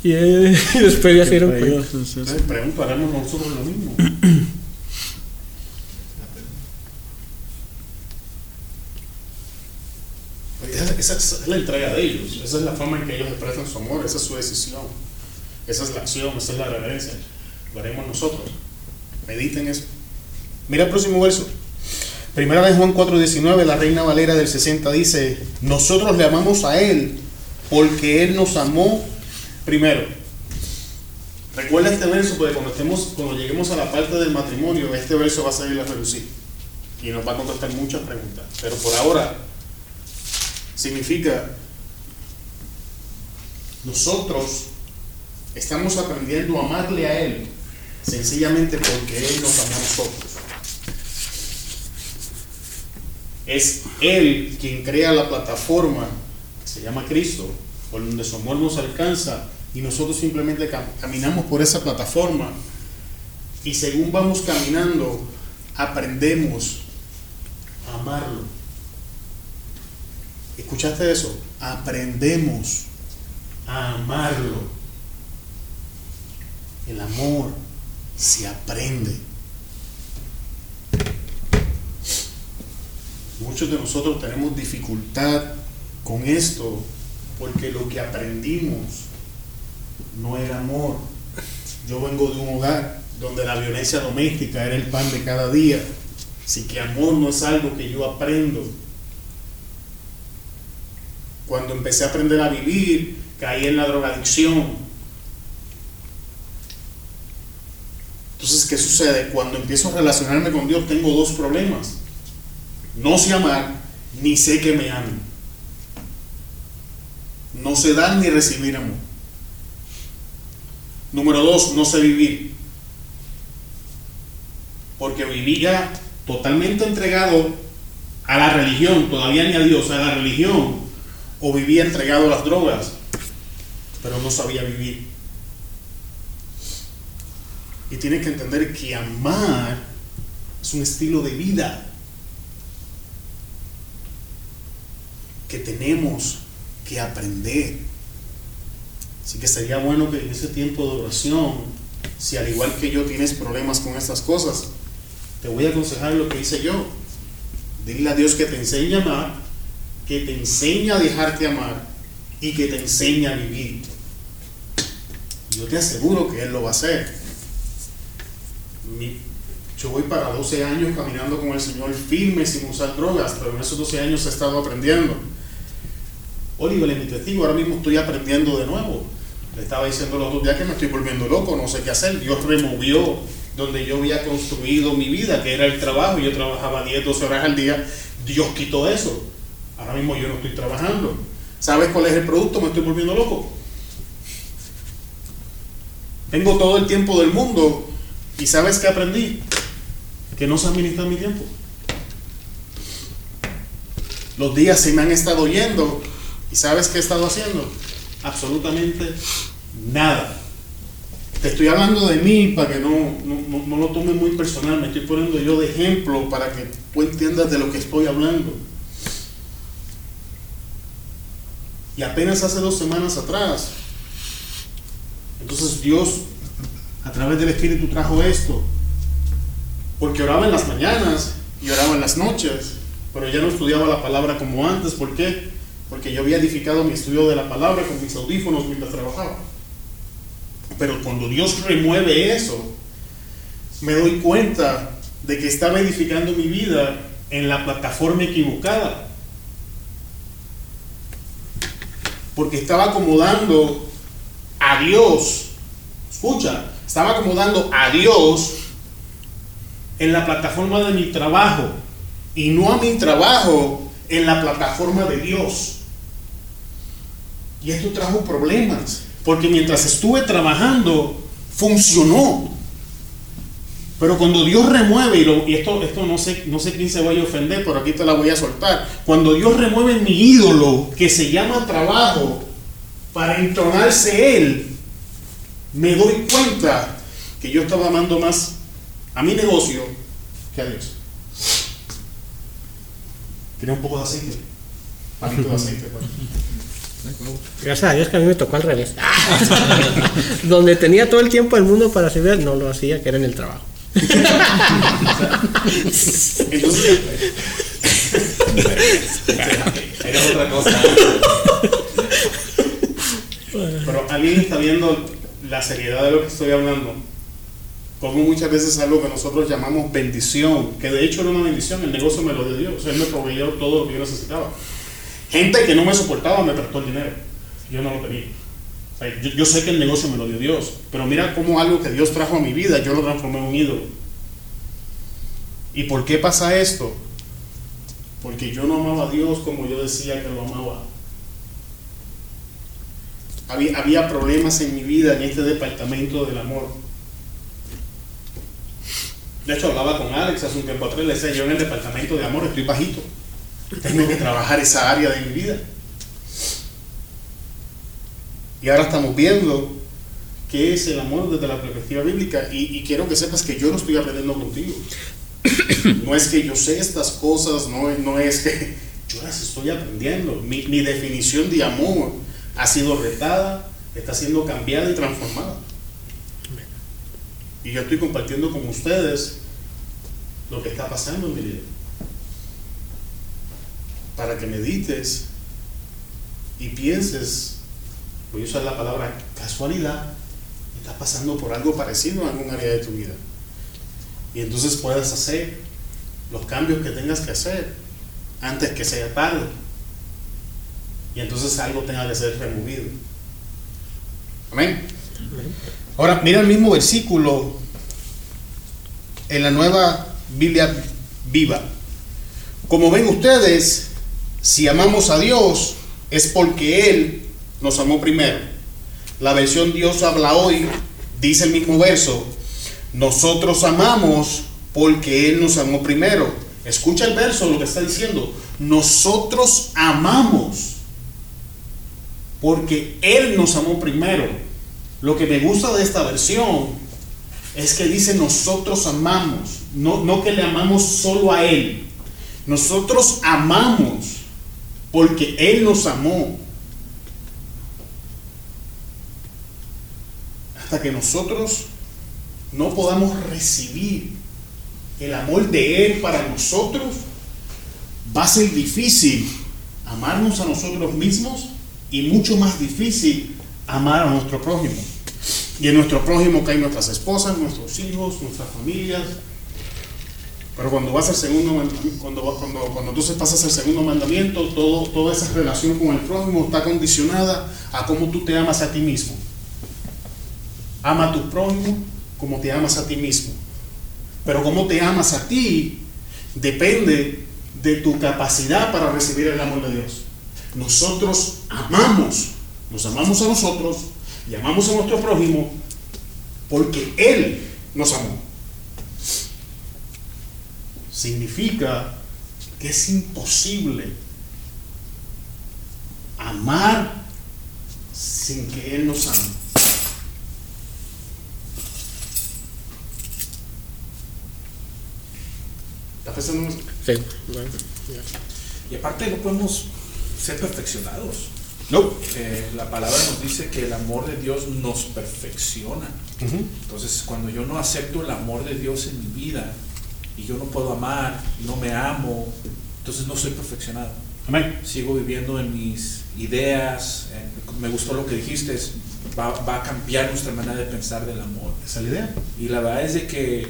Y, eh, y después ya se dieron cuenta. Pregunto, haremos nosotros lo mismo. Esa, esa es la entrega de ellos, esa es la forma en que ellos expresan su amor, esa es su decisión, esa es la acción, esa es la reverencia. Lo haremos nosotros. Mediten eso. Mira el próximo verso. Primera de Juan 4:19, la Reina Valera del 60 dice, nosotros le amamos a Él porque Él nos amó primero. Recuerda este verso porque cuando, estemos, cuando lleguemos a la parte del matrimonio, este verso va a salir a relucir y nos va a contestar muchas preguntas. Pero por ahora significa nosotros estamos aprendiendo a amarle a Él sencillamente porque Él nos amó a nosotros. Es Él quien crea la plataforma que se llama Cristo, por donde su amor nos alcanza y nosotros simplemente cam- caminamos por esa plataforma y según vamos caminando aprendemos a amarlo. ¿Escuchaste eso? Aprendemos a amarlo. El amor se aprende. Muchos de nosotros tenemos dificultad con esto porque lo que aprendimos no era amor. Yo vengo de un hogar donde la violencia doméstica era el pan de cada día. Así que amor no es algo que yo aprendo. Cuando empecé a aprender a vivir, caí en la drogadicción. Entonces, ¿qué sucede? Cuando empiezo a relacionarme con Dios, tengo dos problemas. No sé amar, ni sé que me amen. No sé dar ni recibir amor. Número dos, no sé vivir. Porque vivía totalmente entregado a la religión, todavía ni a Dios, a la religión, o vivía entregado a las drogas, pero no sabía vivir. Y tienes que entender que amar es un estilo de vida que tenemos que aprender. Así que sería bueno que en ese tiempo de oración, si al igual que yo tienes problemas con estas cosas, te voy a aconsejar lo que hice yo. Dile a Dios que te enseñe a amar, que te enseñe a dejarte amar y que te enseñe a vivir. Yo te aseguro que Él lo va a hacer. Mi- yo voy para 12 años caminando con el Señor firme sin usar drogas, pero en esos 12 años he estado aprendiendo. Oliver es mi testigo, ahora mismo estoy aprendiendo de nuevo. Le estaba diciendo los otros días que me estoy volviendo loco, no sé qué hacer. Dios removió donde yo había construido mi vida, que era el trabajo. Yo trabajaba 10, 12 horas al día. Dios quitó eso. Ahora mismo yo no estoy trabajando. ¿Sabes cuál es el producto? Me estoy volviendo loco. Tengo todo el tiempo del mundo y ¿sabes qué aprendí? Que no sé administrar mi tiempo. Los días se me han estado yendo y ¿sabes qué he estado haciendo? Absolutamente nada. Te estoy hablando de mí para que no, no, no- no lo tomes muy personal, me estoy poniendo yo de ejemplo para que tú entiendas de lo que estoy hablando. Y apenas hace dos semanas atrás, entonces Dios a través del Espíritu trajo esto. Porque oraba en las mañanas y oraba en las noches, pero ya no estudiaba la palabra como antes. ¿Por qué? Porque yo había edificado mi estudio de la palabra con mis audífonos mientras trabajaba. Pero cuando Dios remueve eso, me doy cuenta de que estaba edificando mi vida en la plataforma equivocada. Porque estaba acomodando a Dios. Escucha, estaba acomodando a Dios en la plataforma de mi trabajo y no a mi trabajo en la plataforma de Dios. Y esto trajo problemas, porque mientras estuve trabajando, funcionó. Pero cuando Dios remueve, y, lo- y esto, esto no, sé, no sé quién se vaya a ofender, pero aquí te la voy a soltar. Cuando Dios remueve mi ídolo, que se llama trabajo, para entronarse Él, me doy cuenta que yo estaba amando más a mi negocio que a Dios. Quería un poco de aceite. Palito de aceite. pues. Gracias a Dios que a mí me tocó al revés. Donde tenía todo el tiempo del mundo para servir, no lo hacía, que era en el trabajo. Entonces, Era otra cosa. Pero alguien está viendo la seriedad de lo que estoy hablando. Como muchas veces algo que nosotros llamamos bendición, que de hecho era una bendición, el negocio me lo dio Dios, Él me proveyó todo lo que yo necesitaba. Gente que no me soportaba me prestó el dinero, yo no lo tenía. Yo, yo sé que el negocio me lo dio Dios, pero mira cómo algo que Dios trajo a mi vida, yo lo transformé en un ídolo. ¿Y por qué pasa esto? Porque yo no amaba a Dios como yo decía que lo amaba. Había, había problemas en mi vida en este departamento del amor. De hecho, hablaba con Alex hace un tiempo atrás, le decía, yo en el departamento de amor estoy bajito. Tengo que trabajar esa área de mi vida. Y ahora estamos viendo qué es el amor desde la perspectiva bíblica. Y, quiero que sepas que yo lo estoy aprendiendo contigo. No es que yo sé estas cosas, no, no es que yo las estoy aprendiendo. Mi definición de amor ha sido retada, está siendo cambiada y transformada. Y yo estoy compartiendo con ustedes lo que está pasando en mi vida. Para que medites y pienses, voy a usar la palabra casualidad, estás pasando por algo parecido en algún área de tu vida. Y entonces puedas hacer los cambios que tengas que hacer antes que sea tarde. Y entonces algo tenga que ser removido. Amén. Ahora, mira el mismo versículo en la nueva Biblia viva. Como ven ustedes, si amamos a Dios es porque Él nos amó primero. La versión Dios habla hoy dice el mismo verso, nosotros amamos porque Él nos amó primero. Escucha el verso, lo que está diciendo, nosotros amamos porque Él nos amó primero. Lo que me gusta de esta versión es que dice nosotros amamos, no, no que le amamos solo a Él. Nosotros amamos porque Él nos amó. Hasta que nosotros no podamos recibir el amor de Él para nosotros, va a ser difícil amarnos a nosotros mismos y mucho más difícil amar a nuestro prójimo. Y en nuestro prójimo caen nuestras esposas, nuestros hijos, nuestras familias. Pero cuando vas al segundo cuando, cuando, cuando se pasas el segundo mandamiento, todo, toda esa relación con el prójimo está condicionada a cómo tú te amas a ti mismo. Ama a tu prójimo como te amas a ti mismo. Pero cómo te amas a ti depende de tu capacidad para recibir el amor de Dios. Nosotros amamos, nos amamos a nosotros y amamos a nuestro prójimo porque Él nos amó. Significa que es imposible amar sin que Él nos ame. ¿Estás pensando? Sí, Y aparte no podemos ser perfeccionados. No. Eh, la palabra nos dice que el amor de Dios nos perfecciona. Entonces, cuando yo no acepto el amor de Dios en mi vida y yo no puedo amar, no me amo, entonces no soy perfeccionado. Amén. Sigo viviendo en mis ideas. en- me gustó lo que dijiste, es- va, va a cambiar nuestra manera de pensar del amor. Esa es la idea. Y la verdad es de que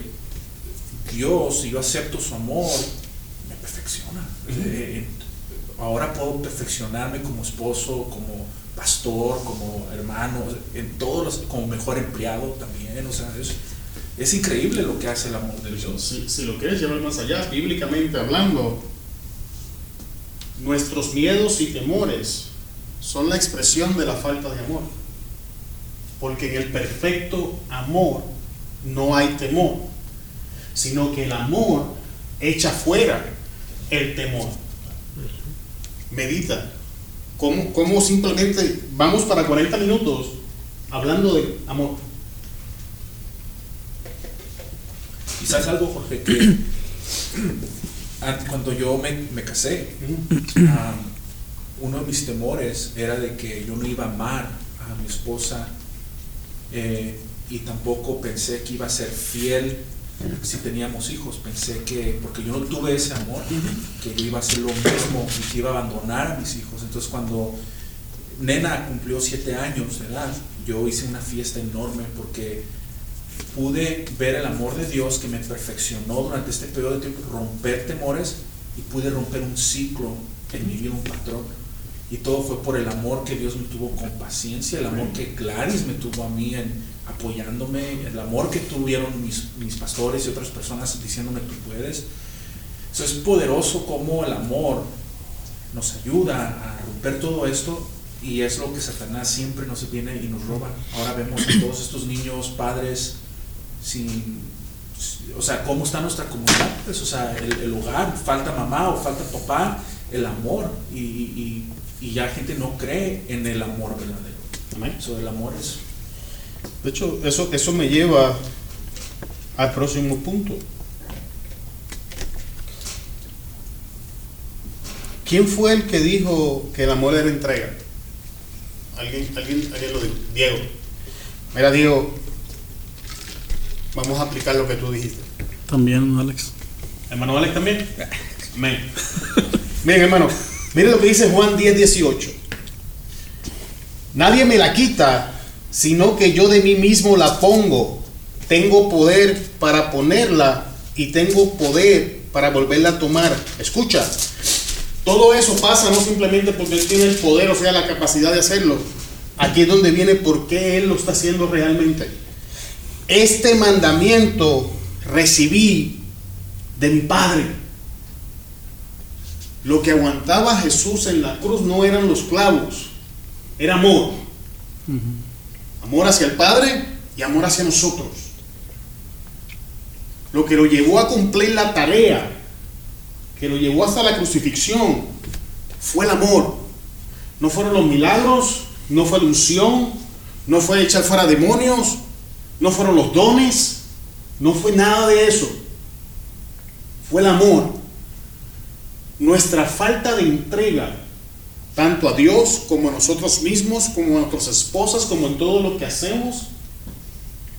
Dios, si yo acepto su amor, me perfecciona. Eh, ahora puedo perfeccionarme como esposo, como pastor, como hermano, en todos los, como mejor empleado también. O sea, es, increíble lo que hace el amor de Dios. Si, si lo quieres llevar más allá, bíblicamente hablando, nuestros miedos y temores son la expresión de la falta de amor. Porque en el perfecto amor no hay temor, sino que el amor echa fuera el temor. Medita. ¿Cómo, cómo simplemente vamos para 40 minutos hablando de amor? Sabes algo, Jorge, que an- cuando yo me, me casé, ah, uno de mis temores era de que yo no iba a amar a mi esposa eh, y tampoco pensé que iba a ser fiel si teníamos hijos. Pensé que, porque yo no tuve ese amor, que yo iba a hacer lo mismo y que iba a abandonar a mis hijos. Entonces cuando Nena cumplió siete años de edad, yo hice una fiesta enorme porque pude ver el amor de Dios que me perfeccionó durante este periodo de tiempo, romper temores y pude romper un ciclo en mi vida, un patrón. Y todo fue por el amor que Dios me tuvo con paciencia, el amor que Gladys me tuvo a mí en apoyándome, el amor que tuvieron mis, mis pastores y otras personas diciéndome tú puedes. Eso es poderoso como el amor nos ayuda a romper todo esto y es lo que Satanás siempre nos viene y nos roba. Ahora vemos a todos estos niños, padres, sin, o sea, cómo está nuestra comunidad, pues, o sea, el, el hogar, falta mamá o falta papá, el amor y, y- y ya gente no cree en el amor verdadero. Amén. Eso el amor es De hecho, eso, eso me lleva al próximo punto. ¿Quién fue el que dijo que el amor era entrega? Alguien, alguien, alguien lo dijo. Diego. Mira, Diego, vamos a aplicar lo que tú dijiste. También, Alex. Hermano Alex también. Amén. Miren, hermano, miren lo que dice Juan 10, 18. Nadie me la quita, sino que yo de mí mismo la pongo. Tengo poder para ponerla y tengo poder para volverla a tomar. Escucha, todo eso pasa no simplemente porque Él tiene el poder, o sea, la capacidad de hacerlo. Aquí es donde viene por qué Él lo está haciendo realmente. Este mandamiento recibí de mi Padre. Lo que aguantaba Jesús en la cruz no eran los clavos, era amor. Amor hacia el Padre y amor hacia nosotros. Lo que lo llevó a cumplir la tarea, que lo llevó hasta la crucifixión, fue el amor. No fueron los milagros, no fue la unción, no fue echar fuera demonios, no fueron los dones, no fue nada de eso. Fue el amor. Nuestra falta de entrega, tanto a Dios como a nosotros mismos, como a nuestras esposas, como en todo lo que hacemos,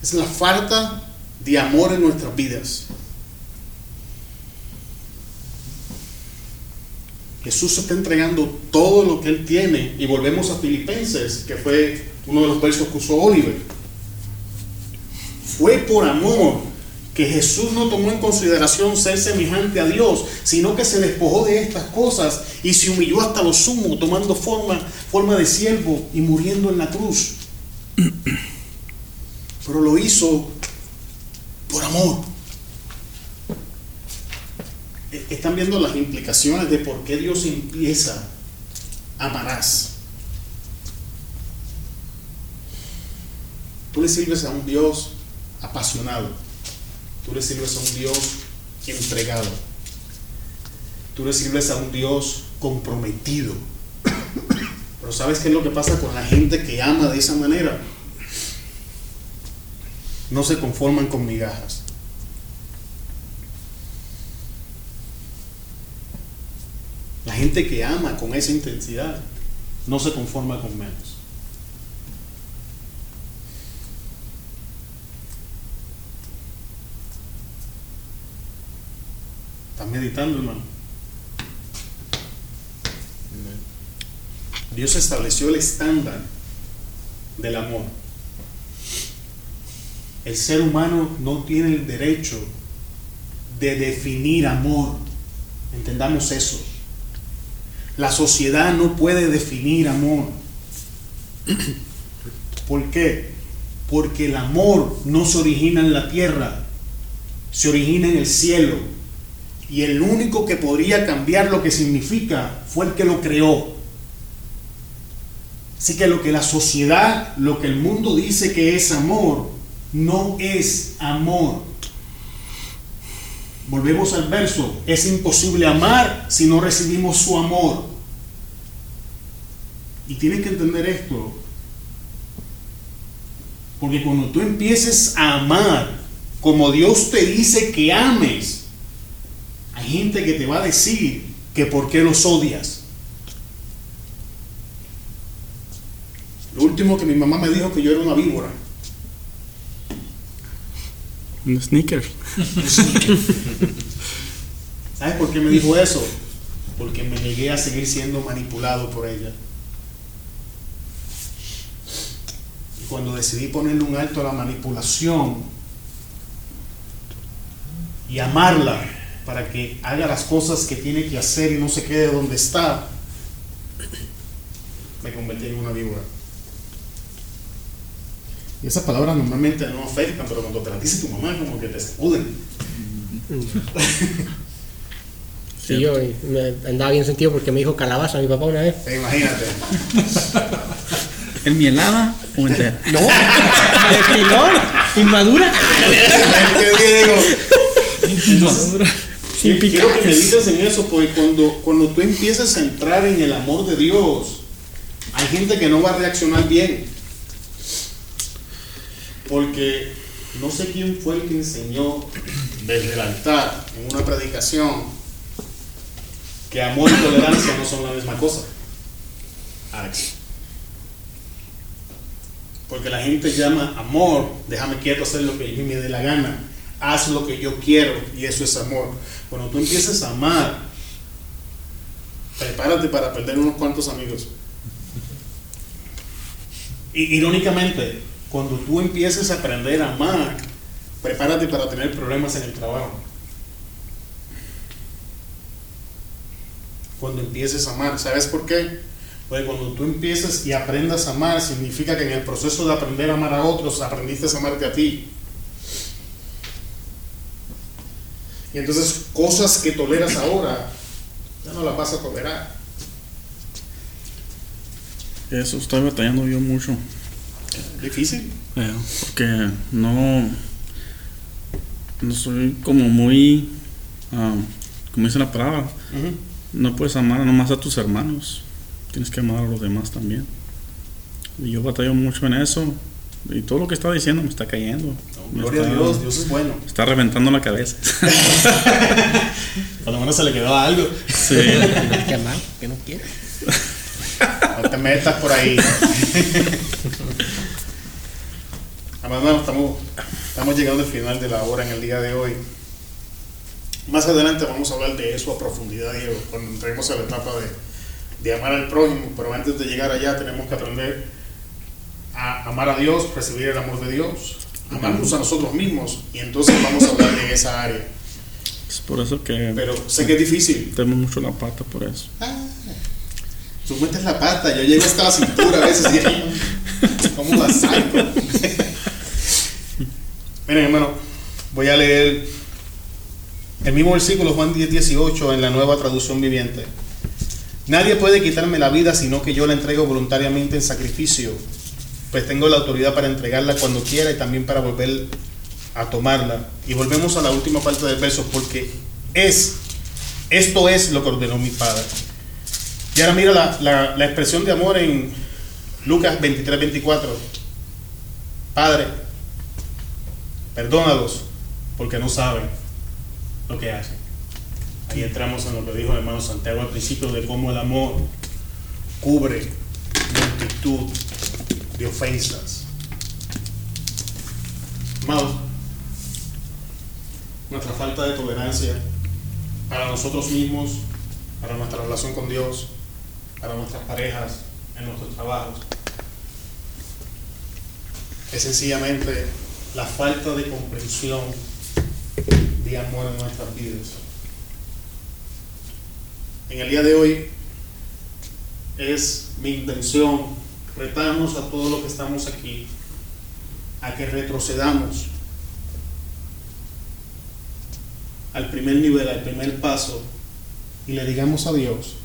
es la falta de amor en nuestras vidas. Jesús está entregando todo lo que Él tiene y volvemos a Filipenses, que fue uno de los versos que usó Oliver. Fue por amor que Jesús no tomó en consideración ser semejante a Dios, sino que se despojó de estas cosas y se humilló hasta lo sumo, tomando forma, forma de siervo y muriendo en la cruz. Pero lo hizo por amor. E- Están viendo las implicaciones de por qué Dios empieza amarás. Tú le sirves a un Dios apasionado. Tú le sirves a un Dios entregado. Tú le sirves a un Dios comprometido. Pero ¿sabes qué es lo que pasa con la gente que ama de esa manera? No se conforman con migajas. La gente que ama con esa intensidad no se conforma con menos. ¿Estás meditando, hermano? Dios estableció el estándar del amor. El ser humano no tiene el derecho de definir amor. Entendamos eso. La sociedad no puede definir amor. ¿Por qué? Porque el amor no se origina en la tierra, se origina en el cielo. Y el único que podría cambiar lo que significa fue el que lo creó. Así que lo que la sociedad, lo que el mundo dice que es amor, no es amor. Volvemos al verso. Es imposible amar si no recibimos su amor. Y tienes que entender esto. Porque cuando tú empieces a amar como Dios te dice que ames, gente que te va a decir que por qué los odias. Lo último que mi mamá me dijo que yo era una víbora. Un sneaker. ¿Sabes por qué me dijo eso? Porque me negué a seguir siendo manipulado por ella. Y cuando decidí ponerle un alto a la manipulación y amarla para que haga las cosas que tiene que hacer y no se quede donde está, me convertí en una víbora. Y esas palabras normalmente no afectan, pero cuando te las dice tu mamá, como que te escuden. Sí, yo me andaba bien sentido porque me dijo calabaza mi papá una vez. Eh, Imagínate. ¿El mielada o entera? No, de pilón, inmadura. Quiero que medites en eso, porque cuando, cuando tú empiezas a entrar en el amor de Dios, hay gente que no va a reaccionar bien. Porque no sé quién fue el que enseñó desde el altar en una predicación que amor y tolerancia no son la misma cosa. Alex. Porque la gente llama amor, déjame quieto hacer lo que a mí me dé la gana, haz lo que yo quiero y eso es amor. Cuando tú empiezas a amar, prepárate para perder unos cuantos amigos. Y, irónicamente, cuando tú empieces a aprender a amar, prepárate para tener problemas en el trabajo. Cuando empieces a amar, ¿sabes por qué? Porque cuando tú empieces y aprendas a amar, significa que en el proceso de aprender a amar a otros, aprendiste a amarte a ti. Y entonces cosas que toleras ahora, ya no las vas a tolerar. Eso estoy batallando yo mucho. Difícil. Eh, porque no. No soy como muy. ah, como dice la palabra, no puedes amar nomás a tus hermanos. Tienes que amar a los demás también. Y yo batallo mucho en eso. Y todo lo que está diciendo me está cayendo. Me Gloria a está- Dios, Dios es bueno. Está reventando la cabeza. Por lo menos se le quedó algo. sí. Que amar, que no quiere. No te metas por ahí. Hermano, estamos, estamos llegando al final de la hora en el día de hoy. Más adelante vamos a hablar de eso a profundidad, Diego, cuando entremos a la etapa de, de amar al prójimo. Pero antes de llegar allá tenemos que aprender a amar a Dios, recibir el amor de Dios, amarnos a nosotros mismos. Y entonces vamos a hablar de esa área. Es por eso que Pero sé que es difícil. tengo mucho la pata por eso. Tú metes la pata, yo llego hasta la cintura a veces y ¿cómo la saco? Miren, hermano, voy a leer el mismo versículo, Juan 10, 18, en la nueva traducción viviente. Nadie puede quitarme la vida sino que yo la entrego voluntariamente en sacrificio, pues tengo la autoridad para entregarla cuando quiera y también para volver a tomarla. Y volvemos a la última parte del verso, porque es, esto es lo que ordenó mi Padre. Y ahora mira la, la- expresión de amor en Lucas 23, 24. Padre, perdónalos porque no saben lo que hacen. Ahí entramos en lo que dijo el hermano Santiago al principio de cómo el amor cubre multitud de ofensas. Amados, nuestra falta de tolerancia para nosotros mismos, para nuestra relación con Dios, para nuestras parejas, en nuestros trabajos, es sencillamente la falta de comprensión de amor en nuestras vidas. En el día de hoy es mi intención retarnos a todos los que estamos aquí a que retrocedamos al primer nivel, al primer paso y le digamos a Dios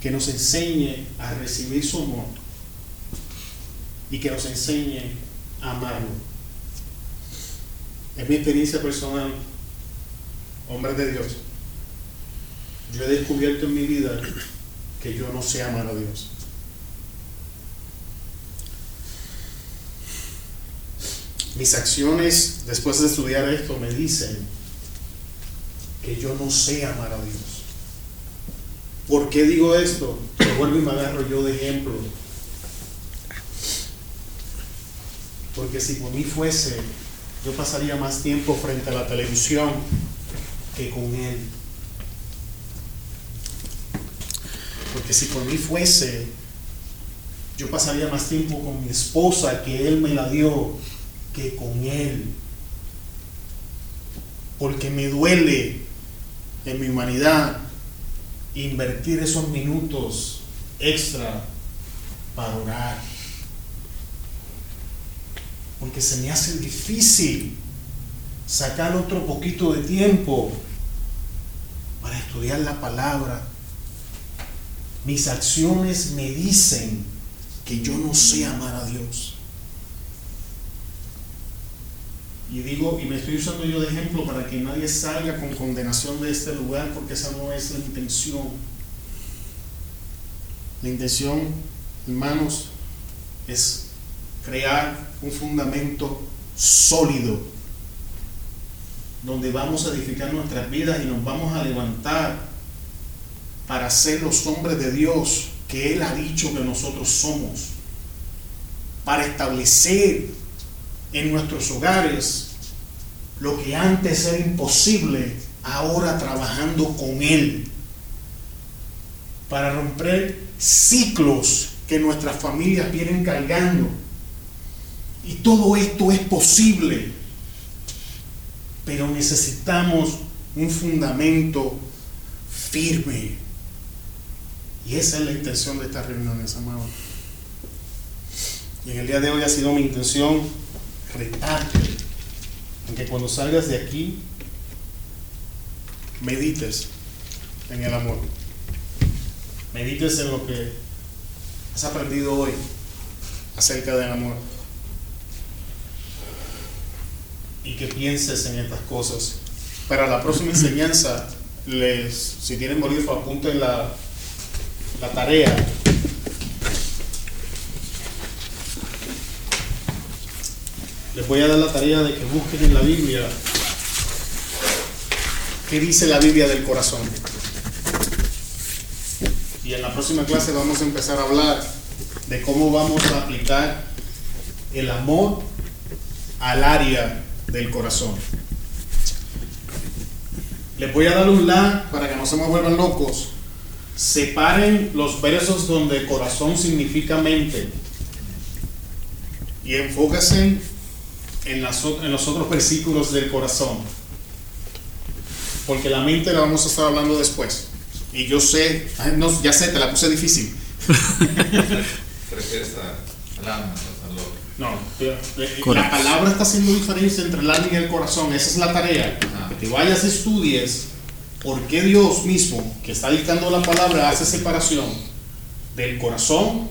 que nos enseñe a recibir su amor y que nos enseñe a amarlo. En mi experiencia personal, hombre de Dios, yo he descubierto en mi vida que yo no sé amar a Dios. Mis acciones después de estudiar esto me dicen que yo no sé amar a Dios. ¿Por qué digo esto? Me vuelvo y me agarro yo de ejemplo. Porque si por mí fuese, yo pasaría más tiempo frente a la televisión que con Él. Porque si por mí fuese, yo pasaría más tiempo con mi esposa que Él me la dio que con Él. Porque me duele en mi humanidad invertir esos minutos extra para orar. Porque se me hace difícil sacar otro poquito de tiempo para estudiar la palabra. Mis acciones me dicen que yo no sé amar a Dios. Y digo, y me estoy usando yo de ejemplo para que nadie salga con condenación de este lugar, porque esa no es la intención. La intención, hermanos, es crear un fundamento sólido, donde vamos a edificar nuestras vidas y nos vamos a levantar para ser los hombres de Dios que Él ha dicho que nosotros somos, para establecer en nuestros hogares lo que antes era imposible, ahora trabajando con Él, para romper ciclos que nuestras familias vienen cargando. Y todo esto es posible, pero necesitamos un fundamento firme. Y esa es la intención de estas reuniones, amados. Y en el día de hoy ha sido mi intención retarte en que cuando salgas de aquí medites en el amor. Medites en lo que has aprendido hoy acerca del amor. Y que pienses en estas cosas. Para la próxima enseñanza, les, si tienen bolígrafo, apunten la, la tarea les voy a dar la tarea de que busquen en la Biblia qué dice la Biblia del corazón. Y en la próxima clase vamos a empezar a hablar de cómo vamos a aplicar el amor al área del corazón. Les voy a dar un la para que no se me vuelvan locos. Separen los versos donde corazón significa mente y enfóquense en, las, en los otros versículos del corazón. Porque la mente la vamos a estar hablando después. Y yo sé, no, ya sé, te la puse difícil. Te refieres a- al alma, no al otro. No, eh, eh, la palabra está haciendo diferencia entre el alma y el corazón. Esa es la tarea. Ajá. Que te vayas y estudies por qué Dios mismo, que está dictando la palabra, hace separación del corazón,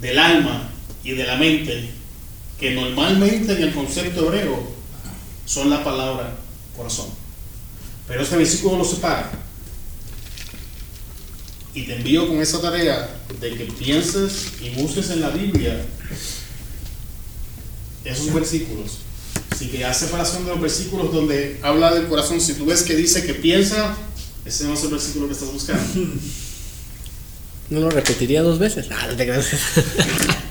del alma y de la mente, que normalmente en el concepto hebreo son la palabra corazón. Pero este versículo lo separa. Y te envío con esa tarea de que pienses y busques en la Biblia esos versículos. Así que haz separación de los versículos donde habla del corazón. Si tú ves que dice que piensa, ese no es el versículo que estás buscando. ¿No lo repetiría dos veces? Ah, no te.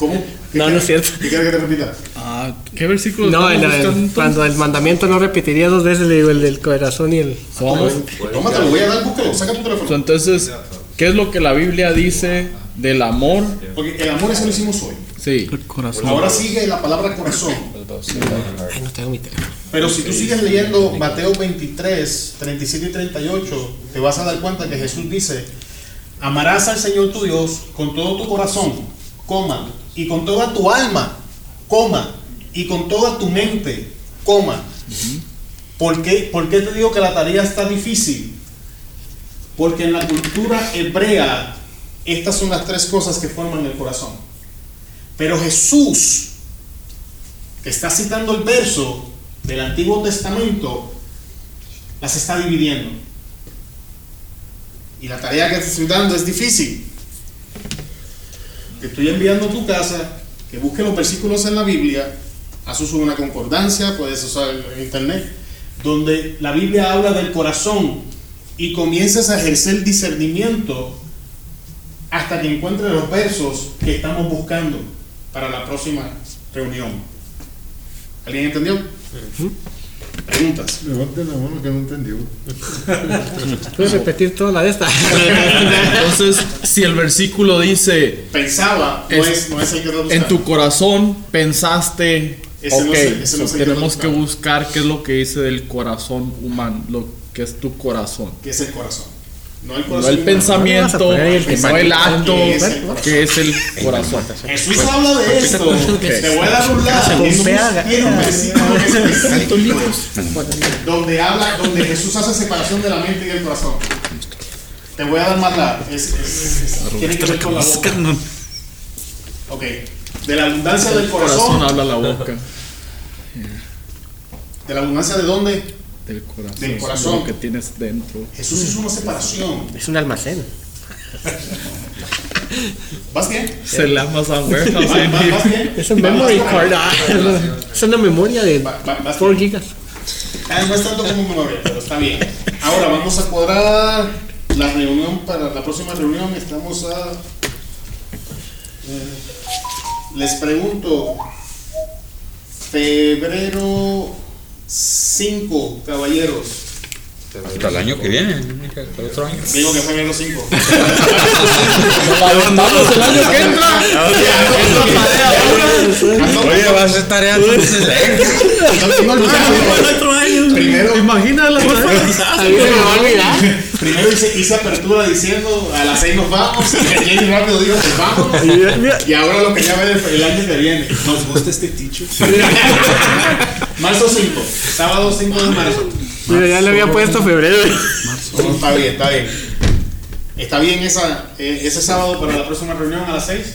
¿Cómo? ¿Qué No, no es cierto. ¿Qué quieres que te repita? Ah, ¿Qué versículo No, el- el- cuando el mandamiento no repetiría dos veces, le digo el del corazón y el. Somos. Toma, te lo voy a dar, búscalo, saca tu teléfono. Entonces, ¿qué es lo que la Biblia dice del amor? Porque el amor eso lo hicimos hoy. Sí. El corazón. Ahora sigue la palabra corazón. Ay, no tengo mi teléfono. Pero si tú sigues leyendo Mateo 23, 37 y 38, te vas a dar cuenta que Jesús dice, amarás al Señor tu Dios con todo tu corazón, coma, y con toda tu alma, coma, y con toda tu mente, coma. ¿Por qué, ¿Por qué te digo que la tarea está difícil? Porque en la cultura hebrea, estas son las tres cosas que forman el corazón. Pero Jesús que está citando el verso del Antiguo Testamento, las está dividiendo. Y la tarea que te estoy dando es difícil. Te estoy enviando a tu casa, que busque los versículos en la Biblia, haz uso de una concordancia, puedes usar el internet, donde la Biblia habla del corazón y comiences a ejercer discernimiento hasta que encuentres los versos que estamos buscando para la próxima reunión. ¿Alguien entendió? Preguntas. Levanten la mano que no entendió. ¿Puedes repetir toda la de esta? Entonces, si el versículo dice, Pensaba, no Es- es, no es el que está en tu corazón pensaste, Ese no ok, ese no es so el que tenemos está que buscar qué es lo que dice del corazón humano, lo que es tu corazón. que es el corazón. No el No el pensamiento, el no el acto, Que es el corazón. que es el corazón. Jesús habla de esto. Te voy a dar un lado. Donde habla, donde Jesús hace separación de la mente y del corazón. Te voy a dar más lado. Es, es- es- tiene que ver con la boca. Ok. De la abundancia del Corazón corazón. habla la boca ¿De la abundancia de dónde? Del corazón, Del de corazón. lo que tienes dentro. Jesús hizo una separación. Es un almacén. ¿Vas bien? Se San ¿Vas, Warehouse. vas- vas bien? Es un ¿Vas- memory card. Es una memoria de Va- va- vas 4 bien. gigas. Ah, no es tanto como memoria, pero está bien. Ahora vamos a cuadrar la reunión para la próxima reunión. Estamos a. eh, les pregunto. Febrero 5, caballeros. Hasta el año que viene, hasta el otro año. Digo que febrero 5. Vamos el año que entra. Oye, vas a hacer tarea entonces. Primero, Imagina la A mí se me va a olvidar. primero hice, apertura diciendo a las 6 nos vamos. Y Jenny rápido dijo pues vamos. Y ahora lo que ya ver el año que viene. Nos gusta este ticho. Marzo 5, sábado 5 de marzo. Mira, ya le había puesto febrero. No, está bien, está bien. ¿Está bien esa, eh, ese sábado para la próxima reunión a las 6?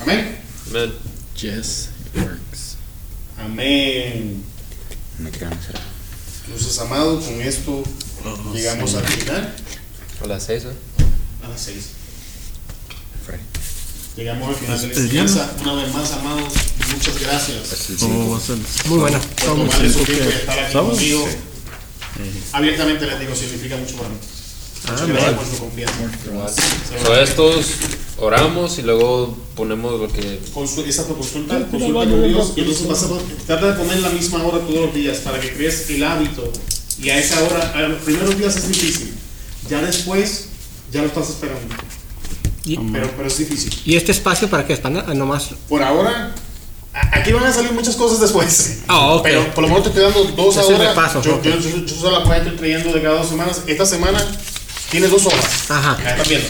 Amén. Yes, it works. Amén. Me quedan hacer. Entonces, amado, con esto llegamos al final. A las seis, ¿eh? A las 6. Llegamos al final de la enseñanza. Una vez más, amados, muchas gracias. Oh, Muy bueno. por tomarle su tiempo y estar aquí conmigo. Abiertamente les digo, significa mucho para mí. Muchas gracias por su confianza. Va. estos oramos y luego ponemos lo que. Consu- esa tu consulta, consulta con Dios y entonces vas a trata de poner la misma hora todos los días para que crees el hábito y a esa hora, a los primeros días es difícil, ya después ya lo estás esperando, Y, pero, pero es difícil. y este espacio para qué es para nada, nomás. Por ahora, a- aquí van a salir muchas cosas después, Ah, ok. pero por lo menos te estoy dando dos Es ahora, repaso, yo, ok. yo, yo, yo solo la puedo ir trayendo de cada dos semanas, esta semana tienes dos hojas, Ajá. ya estás viendo.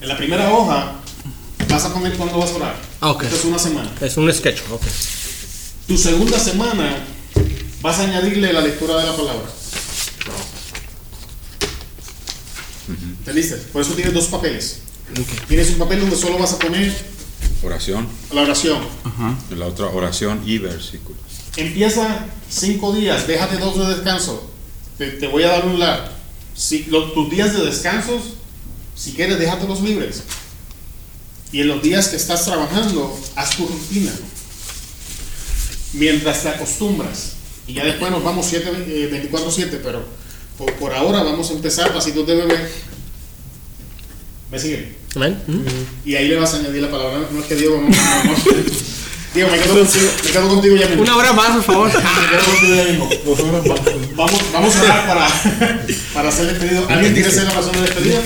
En la primera hoja vas a poner cuándo vas a orar, Ah, ok. esta es una semana. Es un sketch, ok. Tu segunda semana vas a añadirle la lectura de la palabra. ¿Entendiste? Por eso tienes dos papeles. Tienes un papel donde solo vas a poner Oración. la oración. Y la otra oración y versículos. Empieza cinco días, déjate dos de descanso. Te, te voy a dar un lar. Si, lo- tus días de descansos, si quieres, déjatelos libres. Y en los días que estás trabajando, haz tu rutina. Mientras te acostumbras. Y ya después nos vamos 7, eh, 24-7, pero por, por ahora vamos a empezar pasitos de bebé. ¿Me sigue? Amén. ¿Mm? Y ahí le vas a añadir la palabra. No es que Diego, no, no, no. Diego, me quedo contigo, me quedo contigo ya mismo. Una hora más, por favor. Me quedo contigo ya mismo. Vamos, vamos a orar para, para hacer el despedido. ¿Alguien quiere hacer la razón de despedida?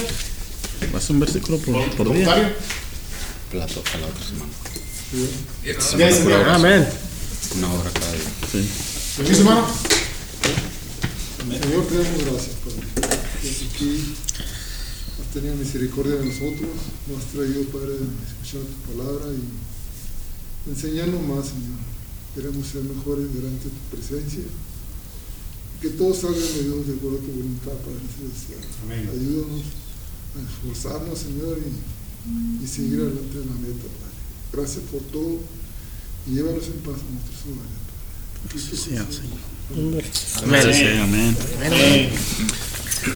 Vas un versículo por, por día. ¿Voluntario? Plato a la otra semana. Diego. Amén. Una hora cada día. Sí. Hermano. Señor, te damos gracias, Padre. Que aquí has tenido misericordia de nosotros, nos has traído, Padre, a escuchar tu palabra y enseñarnos más, Señor. Queremos ser mejores delante de tu presencia. Que todo salga de Dios de acuerdo a tu voluntad, Padre Celestial. Amén. Ayúdanos a esforzarnos, Señor, y, y seguir adelante en la meta, Padre. Gracias por todo y llévanos en paz a nuestros hogares, Padre. Sí, Señor. Amén. Amén. Amén. Amén.